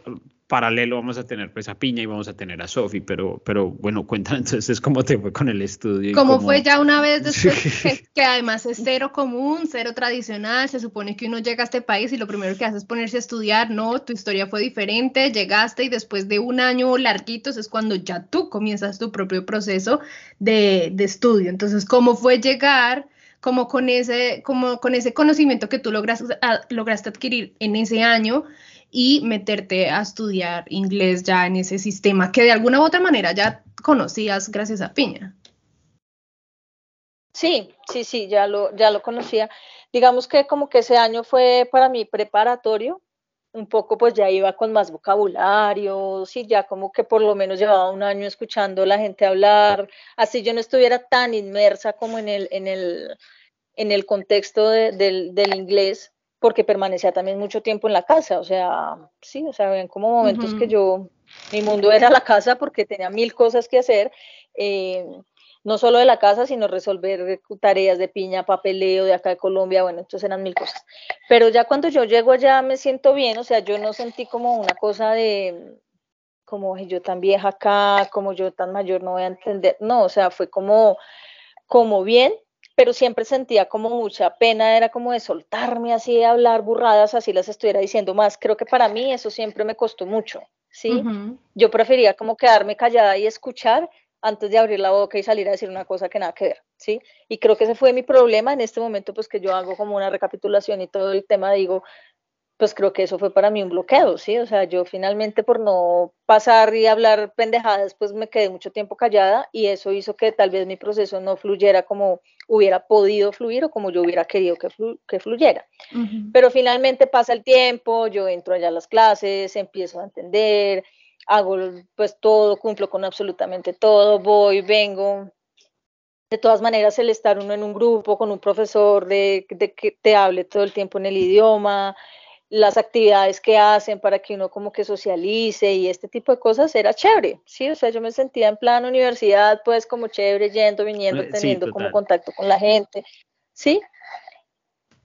paralelo vamos a tener pues a Piña y vamos a tener a Sofi, pero, pero bueno, cuéntanos entonces cómo te fue con el estudio. ¿Cómo, fue ya una vez después que, además es cero común, cero tradicional, se supone que uno llega a este país y lo primero que hace es ponerse a estudiar, no, tu historia fue diferente, llegaste y después de un año larguitos es cuando ya tú comienzas tu propio proceso de, de estudio. Entonces, ¿cómo fue llegar? como con ese, como con ese conocimiento que tú lograste, lograste adquirir en ese año y meterte a estudiar inglés ya en ese sistema que de alguna u otra manera ya conocías gracias a Piña. Sí, sí, sí, ya lo, ya lo conocía. Digamos que como que ese año fue para mí preparatorio, un poco pues ya iba con más vocabulario, sí, ya como que por lo menos llevaba un año escuchando a la gente hablar, así yo no estuviera tan inmersa como en el, en el, en el contexto del, del inglés, porque permanecía también mucho tiempo en la casa, o sea, sí, o sea, ven como momentos que yo, mi mundo era la casa porque tenía mil cosas que hacer, eh, no solo de la casa, sino resolver tareas de piña, papeleo de acá de Colombia, bueno, entonces eran mil cosas. Pero ya cuando yo llego allá me siento bien, o sea, yo no sentí como una cosa de, como yo tan vieja acá, como yo tan mayor no voy a entender, no, o sea, fue como, como bien, pero siempre sentía como mucha pena, era como de soltarme así, de hablar burradas, así las estuviera diciendo más. Creo que para mí eso siempre me costó mucho, ¿sí? Yo prefería como quedarme callada y escuchar antes de abrir la boca y salir a decir una cosa que nada que ver, ¿sí? Y creo que ese fue mi problema en este momento, pues que yo hago como una recapitulación y todo el tema, digo, pues creo que eso fue para mí un bloqueo, ¿sí? O sea, yo finalmente por no pasar y hablar pendejadas, pues me quedé mucho tiempo callada y eso hizo que tal vez mi proceso no fluyera como hubiera podido fluir o como yo hubiera querido que, que fluyera. Pero finalmente pasa el tiempo, yo entro allá a las clases, empiezo a entender, hago pues todo, cumplo con absolutamente todo, voy, vengo. De todas maneras, el estar uno en un grupo con un profesor de, de que te hable todo el tiempo en el idioma, las actividades que hacen para que uno como que socialice y este tipo de cosas era chévere, sí, o sea, yo me sentía en plan universidad, pues como chévere, yendo, viniendo, eh, teniendo como contacto con la gente, sí,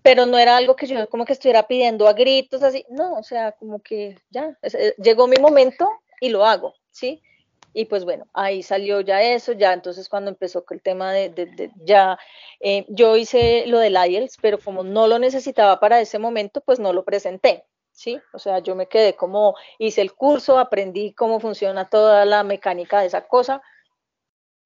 pero no era algo que yo como que estuviera pidiendo a gritos, así, no, o sea, como que ya, eh, llegó mi momento y lo hago, sí, y pues bueno, ahí salió ya eso, ya entonces cuando empezó el tema de, ya, eh, yo hice lo del IELTS, pero como no lo necesitaba para ese momento, pues no lo presenté, ¿sí? O sea, yo me quedé como, hice el curso, aprendí cómo funciona toda la mecánica de esa cosa,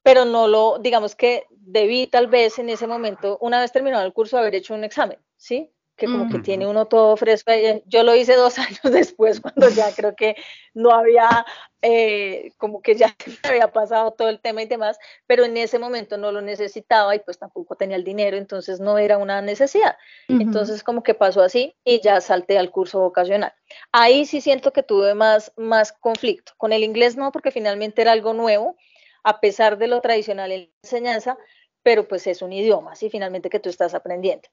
pero no lo, digamos que debí tal vez en ese momento, una vez terminado el curso, haber hecho un examen, ¿sí? Que como que tiene uno todo fresco. Yo lo hice dos años después, cuando ya creo que no había, eh, como que ya había pasado todo el tema y demás, pero en ese momento no lo necesitaba y pues tampoco tenía el dinero, entonces no era una necesidad. Entonces como que pasó así y ya salté al curso vocacional. Ahí sí siento que tuve más, más conflicto. Con el inglés no, porque finalmente era algo nuevo, a pesar de lo tradicional en la enseñanza, pero pues es un idioma, sí, finalmente que tú estás aprendiendo.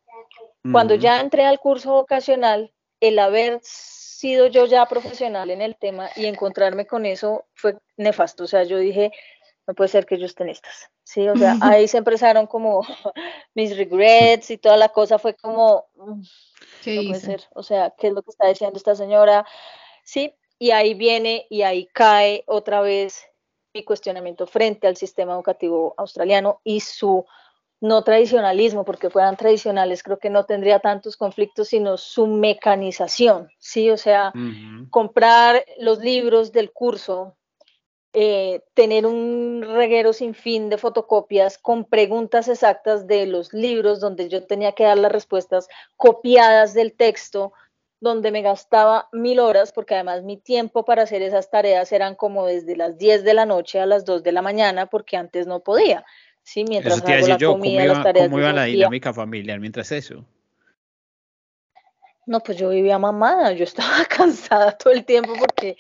Cuando ya entré al curso vocacional, el haber sido yo ya profesional en el tema y encontrarme con eso fue nefasto. O sea, yo dije, no puede ser que yo esté en estas. Sí, o sea, ahí se empezaron como mis regrets y toda la cosa fue como, mm, ¿Qué no puede ser. O sea, ¿qué es lo que está diciendo esta señora? Sí, y ahí viene y ahí cae otra vez mi cuestionamiento frente al sistema educativo australiano y su no tradicionalismo, porque fueran tradicionales, creo que no tendría tantos conflictos, sino su mecanización, ¿sí? O sea, comprar los libros del curso, eh, tener un reguero sin fin de fotocopias con preguntas exactas de los libros donde yo tenía que dar las respuestas copiadas del texto, donde me gastaba mil horas, porque además mi tiempo para hacer esas tareas eran como desde las 10 de la noche a las 2 de la mañana, porque antes no podía. Sí, mientras eso hago la yo, comida, ¿cómo iba, las tareas ¿cómo iba la dinámica familiar mientras eso? No, pues yo vivía mamada, yo estaba cansada todo el tiempo porque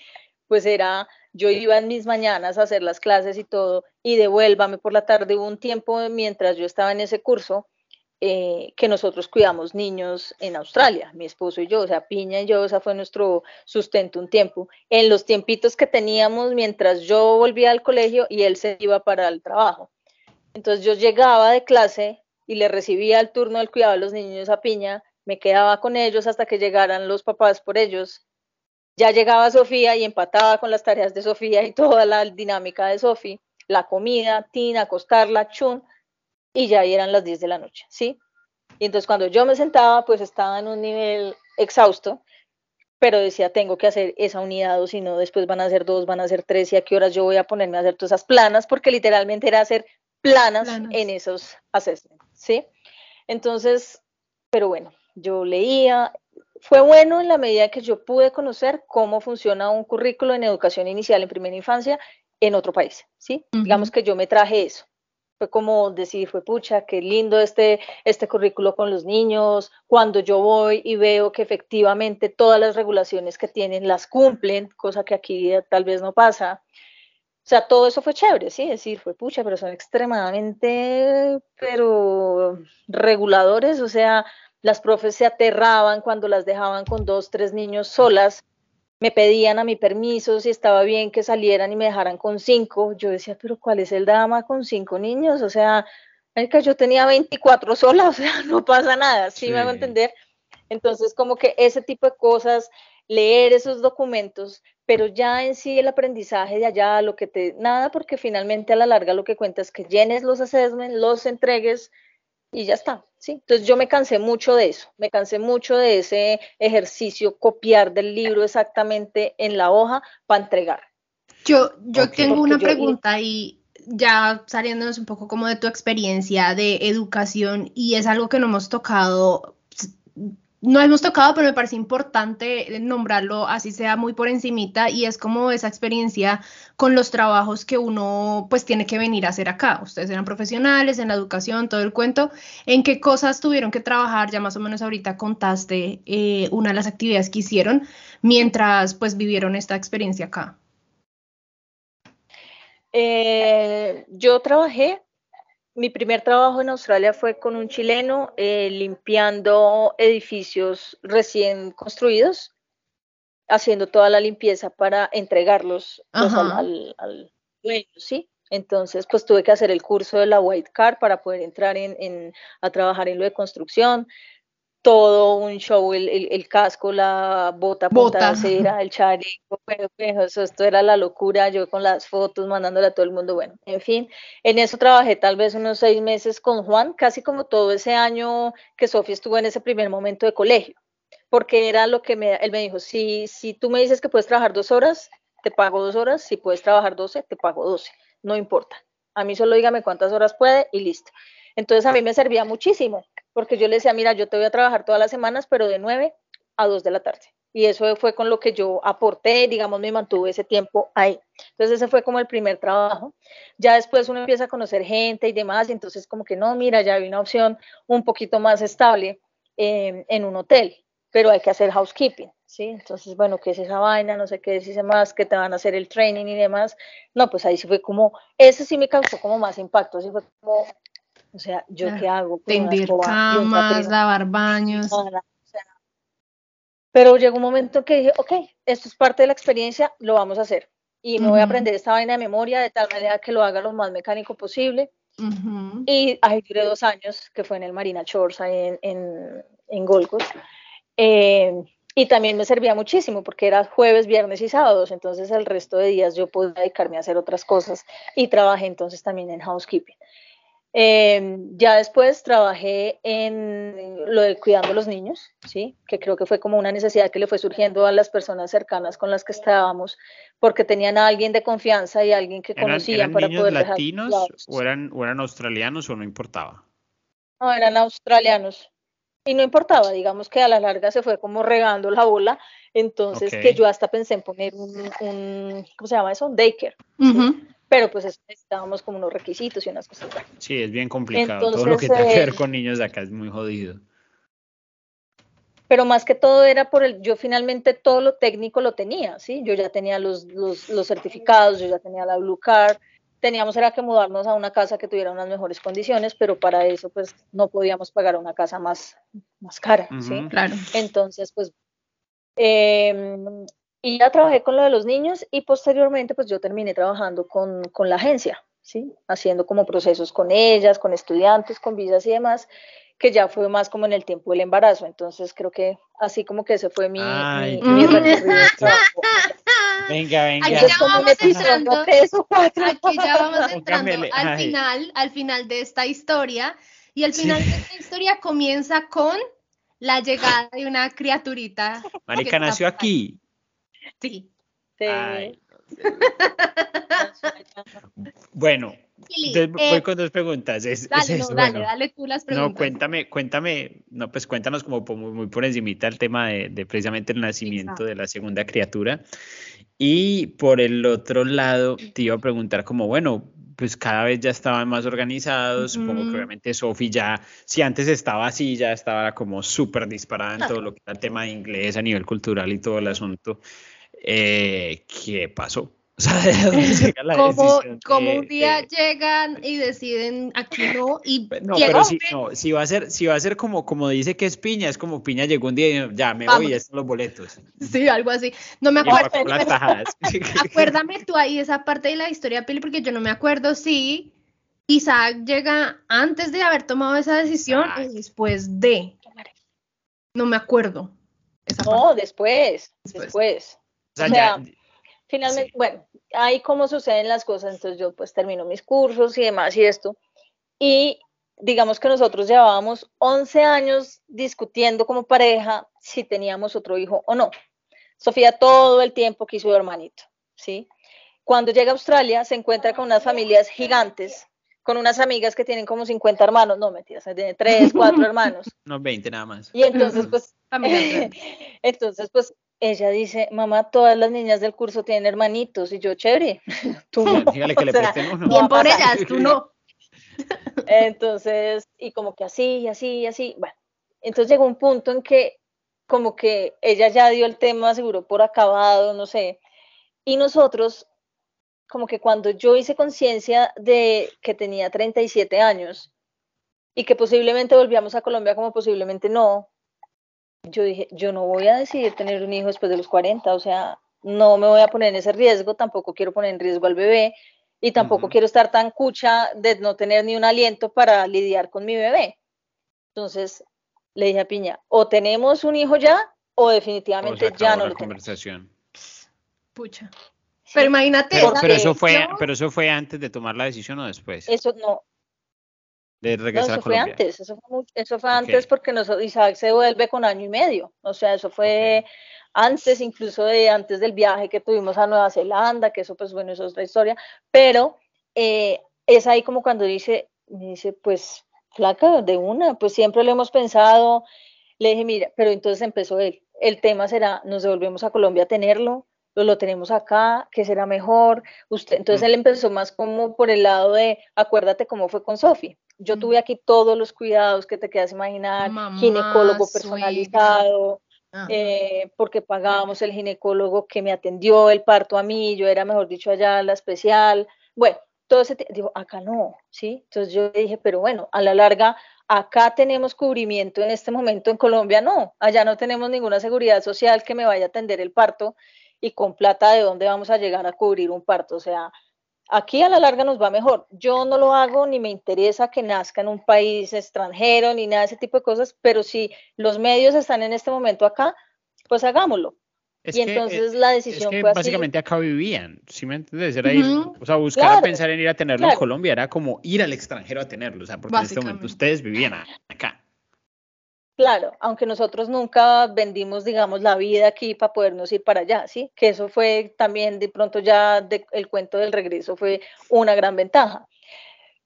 pues era, yo iba en mis mañanas a hacer las clases y todo, y devuélvame por la tarde, hubo un tiempo mientras yo estaba en ese curso, eh, que nosotros cuidamos niños en Australia, mi esposo y yo, o sea, Piña y yo, esa fue nuestro sustento un tiempo. En los tiempitos que teníamos mientras yo volvía al colegio y él se iba para el trabajo. Entonces yo llegaba de clase y le recibía el turno del cuidado de los niños a Piña, me quedaba con ellos hasta que llegaran los papás por ellos Ya llegaba Sofía y empataba con las tareas de Sofía y toda la dinámica de Sofía, la comida, tina, acostarla, chun, y ya eran las 10 de la noche, ¿sí? Y entonces cuando yo me sentaba, pues estaba en un nivel exhausto, pero decía, tengo que hacer esa unidad o si no, después van a ser dos, van a ser tres y a qué horas yo voy a ponerme a hacer todas esas planas, porque literalmente era hacer planas, en esos assessments, ¿sí? Entonces, pero bueno, yo leía, fue bueno en la medida que yo pude conocer cómo funciona un currículo en educación inicial en primera infancia en otro país, ¿sí? Digamos que yo me traje eso fue como decir, fue pucha, qué lindo este, este currículo con los niños, cuando yo voy y veo que efectivamente todas las regulaciones que tienen las cumplen, cosa que aquí tal vez no pasa. O sea, todo eso fue chévere, sí, decir, fue pucha, pero son extremadamente, pero reguladores, o sea, las profes se aterraban cuando las dejaban con dos, tres niños solas me pedían a mi permiso si estaba bien que salieran y me dejaran con cinco. Yo decía, pero ¿cuál es el drama con cinco niños? O sea, que yo tenía 24 solas, o sea, no pasa nada, ¿sí, me hago entender? Entonces, como que ese tipo de cosas, leer esos documentos, pero ya en sí el aprendizaje de allá, lo que te, nada, porque finalmente a la larga lo que cuenta es que llenes los assessments, los entregues, y ya está, ¿sí? Entonces yo me cansé mucho de eso, me cansé mucho de ese ejercicio, copiar del libro exactamente en la hoja para entregar. Yo, yo tengo una pregunta y ya saliéndonos un poco como de tu experiencia de educación y es algo que no hemos tocado no hemos tocado, pero me parece importante nombrarlo así sea muy por encimita y es como esa experiencia con los trabajos que uno pues tiene que venir a hacer acá. Ustedes eran profesionales en la educación, todo el cuento. ¿En qué cosas tuvieron que trabajar? Ya más o menos ahorita contaste eh, una de las actividades que hicieron mientras pues vivieron esta experiencia acá. Eh, yo trabajé mi primer trabajo en Australia fue con un chileno eh, limpiando edificios recién construidos, haciendo toda la limpieza para entregarlos pues, al, dueño, ¿sí? Entonces, pues tuve que hacer el curso de la White Card para poder entrar en, a trabajar en lo de construcción todo un show, el, el, casco, la bota, bota. de cera, el chaleco, eso, esto era la locura, yo con las fotos mandándole a todo el mundo, bueno, en fin, en eso trabajé tal vez unos seis meses con Juan, casi como todo ese año que Sofía estuvo en ese primer momento de colegio, porque era lo que me, él me dijo, si, si tú me dices que puedes trabajar dos horas, te pago dos horas, si puedes trabajar doce, te pago doce, no importa, a mí solo dígame cuántas horas puede y listo. Entonces a mí me servía muchísimo, porque yo le decía, mira, yo te voy a trabajar todas las semanas, pero de 9 a 2 de la tarde. Y eso fue con lo que yo aporté, digamos, me mantuve ese tiempo ahí. Entonces ese fue como el primer trabajo. Ya después uno empieza a conocer gente y demás, y entonces como que no, mira, ya hay una opción un poquito más estable em, en un hotel, pero hay que hacer housekeeping, ¿sí? Entonces, bueno, ¿qué es esa vaina? No sé qué dice más, que te van a hacer el training y demás. No, pues ahí sí fue como, ese sí me causó como más impacto, así fue como, o sea, ¿yo qué hago? Tender camas, lavar baños. pero llegó un momento que dije, ok, esto es parte de la experiencia, lo vamos a hacer. Y me voy a aprender esta vaina de memoria de tal manera que lo haga lo más mecánico posible. Y ahí duré dos años, que fue en el Marina Shores, en, en, en eh, y también me servía muchísimo porque era jueves, viernes y sábados, entonces el resto de días yo podía dedicarme a hacer otras cosas y trabajé entonces también en housekeeping. Em, ya después trabajé en lo de cuidando a los niños, ¿sí? que creo que fue como una necesidad que le fue surgiendo a las personas cercanas con las que estábamos, porque tenían a alguien de confianza y alguien que conocían para poder latinos o eran, o eran australianos o no importaba? No, eran australianos. Y no importaba, digamos que a la larga se fue como regando la bola, entonces que yo hasta pensé en poner un, ¿cómo se llama eso? Un daycare pero pues necesitábamos como unos requisitos y unas cosas. Sí, es bien complicado. Todo lo que tiene que ver eh, con niños de acá es muy jodido. Pero más que todo era por el, yo finalmente todo lo técnico lo tenía, ¿sí? Yo ya tenía los, los, los certificados, yo ya tenía la Blue Card, teníamos era que mudarnos a una casa que tuviera unas mejores condiciones, pero para eso pues no podíamos pagar una casa más, más cara, ¿sí? Claro. Entonces pues eh, y ya trabajé con lo de los niños y posteriormente pues yo terminé trabajando con, con la agencia, ¿sí? Haciendo como procesos con ellas, con estudiantes, con visas y demás. que ya fue más como en el tiempo del embarazo. Entonces creo que así como que ese fue mi, Ay, mi, mi recorrido de trabajo. Venga, venga. Aquí ya vamos entrando. tres o cuatro. Aquí ya vamos entrando al ay. final, al final de esta historia. Y al Sí. final de esta historia comienza con la llegada de una criaturita. Marica nació aquí. Sí. Sí. Ay. Bueno, Lili, entonces eh, voy con dos preguntas. Es- es dale, no, eso, dale, bueno. dale tú las preguntas. No, cuéntame, cuéntame, no, pues cuéntanos como muy, muy por encimita el tema de, de precisamente el nacimiento Exacto. de la segunda criatura. Y por el otro lado, te iba a preguntar como, bueno, pues cada vez ya estaban más organizados, supongo que obviamente Sofi ya, si antes estaba así, ya estaba como súper disparada en todo lo que era el tema de inglés a nivel cultural y todo el asunto. Eh, ¿qué pasó? O sea, ¿de dónde llega la como, decisión como un día llegan y deciden aquí no y No, pero si, no, si va a ser, si va a ser como, como dice que es piña, es como piña llegó un día y dijo, ya me Vamos. voy, ya están los boletos. sí, algo así. No me Y acuerdo. Acuérdame tú ahí esa parte de la historia, Pili, porque yo no me acuerdo si Isaac llega antes de haber tomado esa decisión Exacto. o después de. No me acuerdo. Esa parte. No, después, Después. después. Sea, ya, Finalmente, Sí. bueno, ahí cómo suceden las cosas, entonces yo pues termino mis cursos y demás y esto, y digamos que nosotros llevábamos 11 años discutiendo como pareja si teníamos otro hijo o no. Sofía todo el tiempo quiso hermanito, ¿sí? Cuando llega a Australia se encuentra con unas familias gigantes, con unas amigas que tienen como 50 hermanos, no mentiras, tiene 3, 4 hermanos, unos 20 nada más. y entonces pues entonces, pues ella dice, mamá, todas las niñas del curso tienen hermanitos. Y yo, chévere, tú no. Dígale que le sea, uno. Bien por ellas, tú no. Entonces, y como que así, y así, y así. Bueno, entonces llegó un punto en que como que ella ya dio el tema, seguro por acabado, no sé. Y nosotros, como que cuando yo hice conciencia de que tenía 37 años y que posiblemente volvíamos a Colombia como posiblemente no, yo dije, yo no voy a decidir tener un hijo después de los 40, o sea, no me voy a poner en ese riesgo, tampoco quiero poner en riesgo al bebé y tampoco quiero estar tan cucha de no tener ni un aliento para lidiar con mi bebé. Entonces le dije a Piña, o tenemos un hijo ya o definitivamente ya no la lo tenemos. conversación. Pucha. Pero imagínate. Pero, pero eso fue, pero eso fue antes de tomar la decisión o después Eso no, de no, regresar a eso fue Colombia. antes, eso fue, eso fue Ok. antes porque noso- Isaac se vuelve con año y medio, o sea, eso fue antes incluso de antes del viaje que tuvimos a Nueva Zelanda, que eso pues bueno, eso es otra historia, pero eh, es ahí como cuando dice, me dice, pues flaca, de una, pues siempre lo hemos pensado, le dije, mira, pero entonces empezó él, el tema será, nos devolvemos a Colombia a tenerlo, lo, lo tenemos acá, ¿qué será mejor? Usted, entonces él empezó más como por el lado de, acuérdate cómo fue con Sofi. Yo tuve aquí todos los cuidados que te quedas imaginar, Mamá, ginecólogo personalizado, eh, porque pagábamos el ginecólogo que me atendió el parto a mí, yo era, mejor dicho, allá la especial. Bueno, todo ese, digo, acá no, ¿sí? Entonces yo dije, pero bueno, a la larga, acá tenemos cubrimiento en este momento, en Colombia no, allá no tenemos ninguna seguridad social que me vaya a atender el parto y con plata de dónde vamos a llegar a cubrir un parto, o sea, aquí a la larga nos va mejor. Yo no lo hago ni me interesa que nazca en un país extranjero ni nada de ese tipo de cosas, pero si los medios están en este momento acá, pues hagámoslo. Es y que, eh, entonces la es decisión que fue así. básicamente acá vivían, ¿sí me entiendes? Era ir, Ujú. o sea, buscar a pensar en ir a tenerlo en. Colombia era como ir al extranjero a tenerlo, o sea, porque en este momento ustedes vivían acá. Claro, aunque nosotros nunca vendimos, digamos, la vida aquí para podernos ir para allá, ¿sí? Que eso fue también de pronto ya de- el cuento del regreso fue una gran ventaja.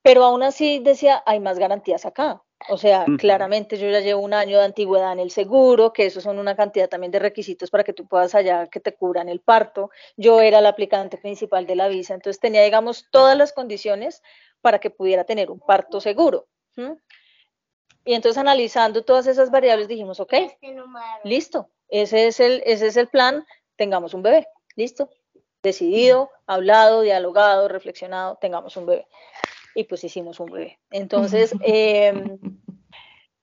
Pero aún así decía, hay más garantías acá. O sea, claramente yo ya llevo un año de antigüedad en el seguro, que esos son una cantidad también de requisitos para que tú puedas allá que te cubran el parto. Yo era la aplicante principal de la visa, entonces tenía, digamos, todas las condiciones para que pudiera tener un parto seguro. ¿m? Y entonces analizando todas esas variables dijimos, ok, listo, ese es el, ese es el plan, tengamos un bebé, listo, decidido, hablado, dialogado, reflexionado, tengamos un bebé. Y pues hicimos un bebé. Entonces, em,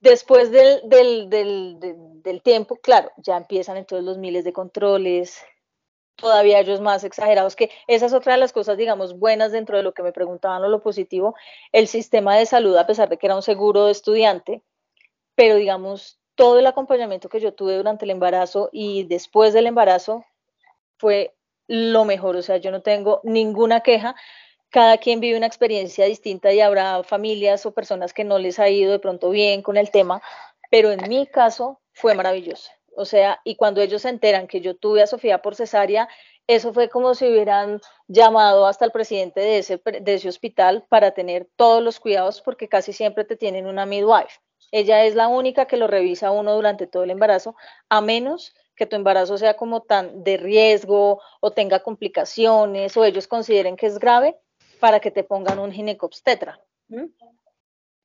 después del, del, del, del- del tiempo, claro, ya empiezan entonces los miles de controles, todavía ellos más exagerados, que esa es otra de las cosas, digamos, buenas dentro de lo que me preguntaban o lo positivo, el sistema de salud, a pesar de que era un seguro de estudiante, pero digamos, todo el acompañamiento que yo tuve durante el embarazo y después del embarazo fue lo mejor, o sea, yo no tengo ninguna queja. Cada quien vive una experiencia distinta y habrá familias o personas que no les ha ido de pronto bien con el tema, pero en mi caso fue maravilloso. O sea, y cuando ellos se enteran que yo tuve a Sofía por cesárea, eso fue como si hubieran llamado hasta el presidente de ese, de ese hospital para tener todos los cuidados, porque casi siempre te tienen una midwife. Ella es la única que lo revisa uno durante todo el embarazo, a menos que tu embarazo sea como tan de riesgo o tenga complicaciones o ellos consideren que es grave para que te pongan un ginecobstetra.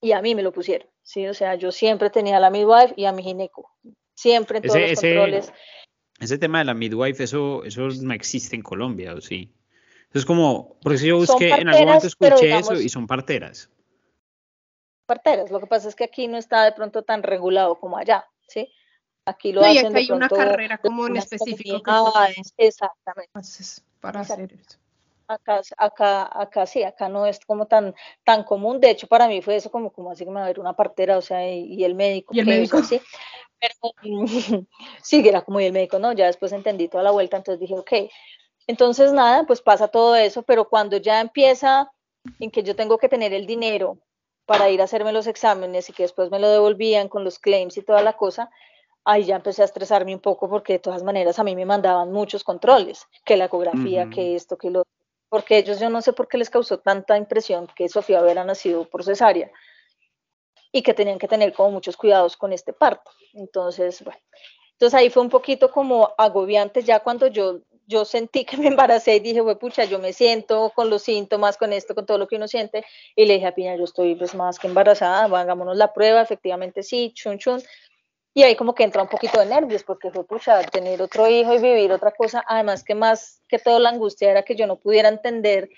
Y a mí me lo pusieron, ¿sí? O sea, yo siempre tenía la midwife y a mi gineco, siempre en todos los controles. Ese tema de la midwife, eso, eso no existe en Colombia, ¿o sí? es como, porque si yo busqué, en algún momento escuché eso y son parteras. Parteras, lo que pasa es que aquí no está de pronto tan regulado como allá, ¿sí? Aquí lo no, hacen y hay una carrera como en específico. Ah, exactamente. Entonces, para hacer eso. Acá, acá, acá sí, acá no es como tan, tan común. De hecho, para mí fue eso como, como así que me va a ver una partera, o sea, y, el médico. Y el médico. sí. Pero sí, era como el médico, ¿no? Ya después entendí toda la vuelta, entonces dije, ok. Entonces, nada, pues pasa todo eso, pero cuando ya empieza en que yo tengo que tener el dinero para ir a hacerme los exámenes y que después me lo devolvían con los claims y toda la cosa, ahí ya empecé a estresarme un poco porque de todas maneras a mí me mandaban muchos controles, que la ecografía, que esto, que lo porque ellos yo no sé por qué les causó tanta impresión que Sofía hubiera nacido por cesárea y que tenían que tener como muchos cuidados con este parto. Entonces, bueno, entonces ahí fue un poquito como agobiante ya cuando yo yo sentí que me embaracé y dije, pues pucha, yo me siento con los síntomas, con esto, con todo lo que uno siente, y le dije a Piña, yo estoy pues más que embarazada, hagámonos la prueba, efectivamente sí, chun chun, y ahí como que entra un poquito de nervios, porque fue, pucha, tener otro hijo y vivir otra cosa, además que más que todo la angustia era que yo no pudiera entender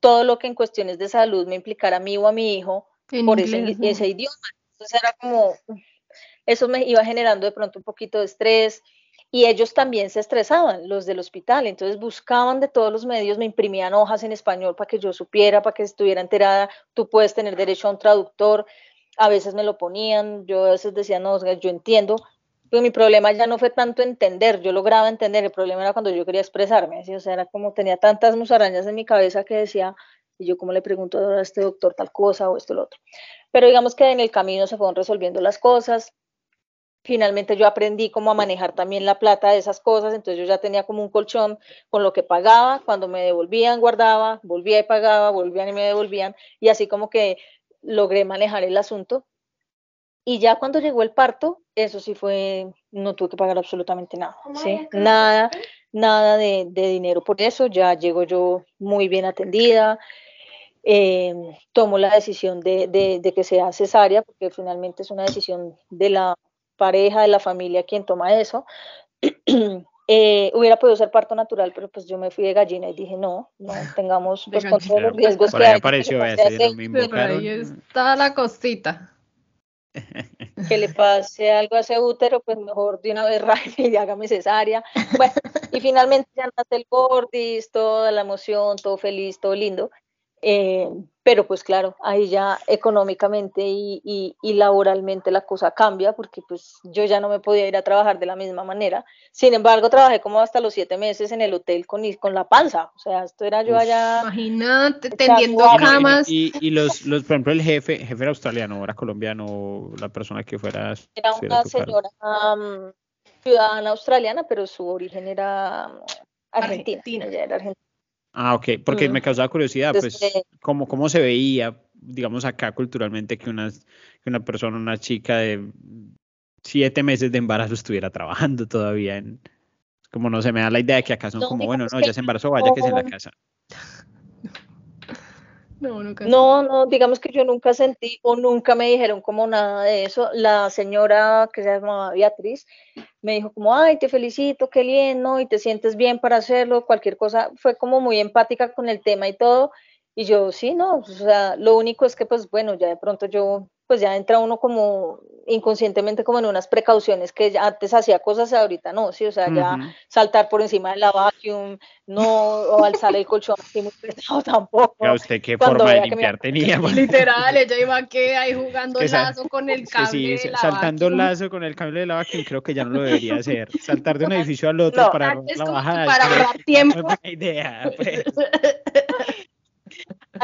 todo lo que en cuestiones de salud me implicara a mí o a mi hijo por ese, ese idioma. Entonces era como, eso me iba generando de pronto un poquito de estrés, y ellos también se estresaban, los del hospital, entonces buscaban de todos los medios, me imprimían hojas en español para que yo supiera, para que estuviera enterada, tú puedes tener derecho a un traductor, a veces me lo ponían, yo a veces decía, no, yo entiendo, pero mi problema ya no fue tanto entender, yo lograba entender, el problema era cuando yo quería expresarme, o sea, era como tenía tantas musarañas en mi cabeza que decía, y yo como le pregunto a este doctor tal cosa o esto lo otro. Pero digamos que en el camino se fueron resolviendo las cosas, finalmente yo aprendí cómo a manejar también la plata de esas cosas, entonces yo ya tenía como un colchón con lo que pagaba, cuando me devolvían guardaba, volvía y pagaba, volvían y me devolvían, y así como que logré manejar el asunto. Y ya cuando llegó el parto, eso sí fue, no tuve que pagar absolutamente nada, ¿sí? Nada, nada de, dinero por eso, ya llego yo muy bien atendida, eh, tomo la decisión de, de, que sea cesárea, porque finalmente es una decisión de la pareja, de la familia quien toma eso. Eh, hubiera podido ser parto natural, pero pues yo me fui de gallina y dije no, no tengamos pues, con todos los riesgos que hay. apareció ese, lo mismo, ahí está la cosita. Que le pase algo a ese útero, pues mejor de una vez rápido y hágame cesárea. Bueno, y finalmente ya nace el gordis, toda la emoción, todo feliz, todo lindo. Eh, pero pues claro, ahí ya económicamente y, laboralmente la cosa cambia porque pues yo ya no me podía ir a trabajar de la misma manera. Sin embargo, trabajé como hasta los siete meses en el hotel con, con la panza. O sea, esto era yo allá. Imagínate, tendiendo camas. Y, y, los, los, por ejemplo, el jefe, jefe era australiano, era colombiano, la persona que fuera. Era una señora ciudadana australiana, pero su origen era argentina. argentina. Ella era argentina. Ah, ok, porque me causaba curiosidad, pues, ¿cómo, ¿cómo se veía, digamos, acá culturalmente que una, que una persona, una chica de siete meses de embarazo estuviera trabajando todavía? En, como no se me da la idea de que acá son como, bueno, no, ya se embarazó, vaya que es en la casa. No, nunca. No, no, digamos que yo nunca sentí o nunca me dijeron como nada de eso. La señora que se llamaba Beatriz me dijo como, ay, te felicito, qué bien, ¿no? Y te sientes bien para hacerlo, cualquier cosa. Fue como muy empática con el tema y todo. Y yo, sí, no, o sea, lo único es que, pues bueno, ya de pronto yo pues ya entra uno como inconscientemente como en unas precauciones que ya antes hacía cosas y ahorita no, sí, o sea, ya saltar por encima de la vacuum, no, o alzar el colchón así muy pesado tampoco. ¿A usted qué forma de limpiar tenía? Literal, ella iba que ahí jugando lazo con el cable sí, de la saltando lazo con el cable de la vacuum, creo que ya no lo debería hacer. Saltar de un edificio al otro para la bajada. Para ahorrar tiempo. No es buena idea, pues.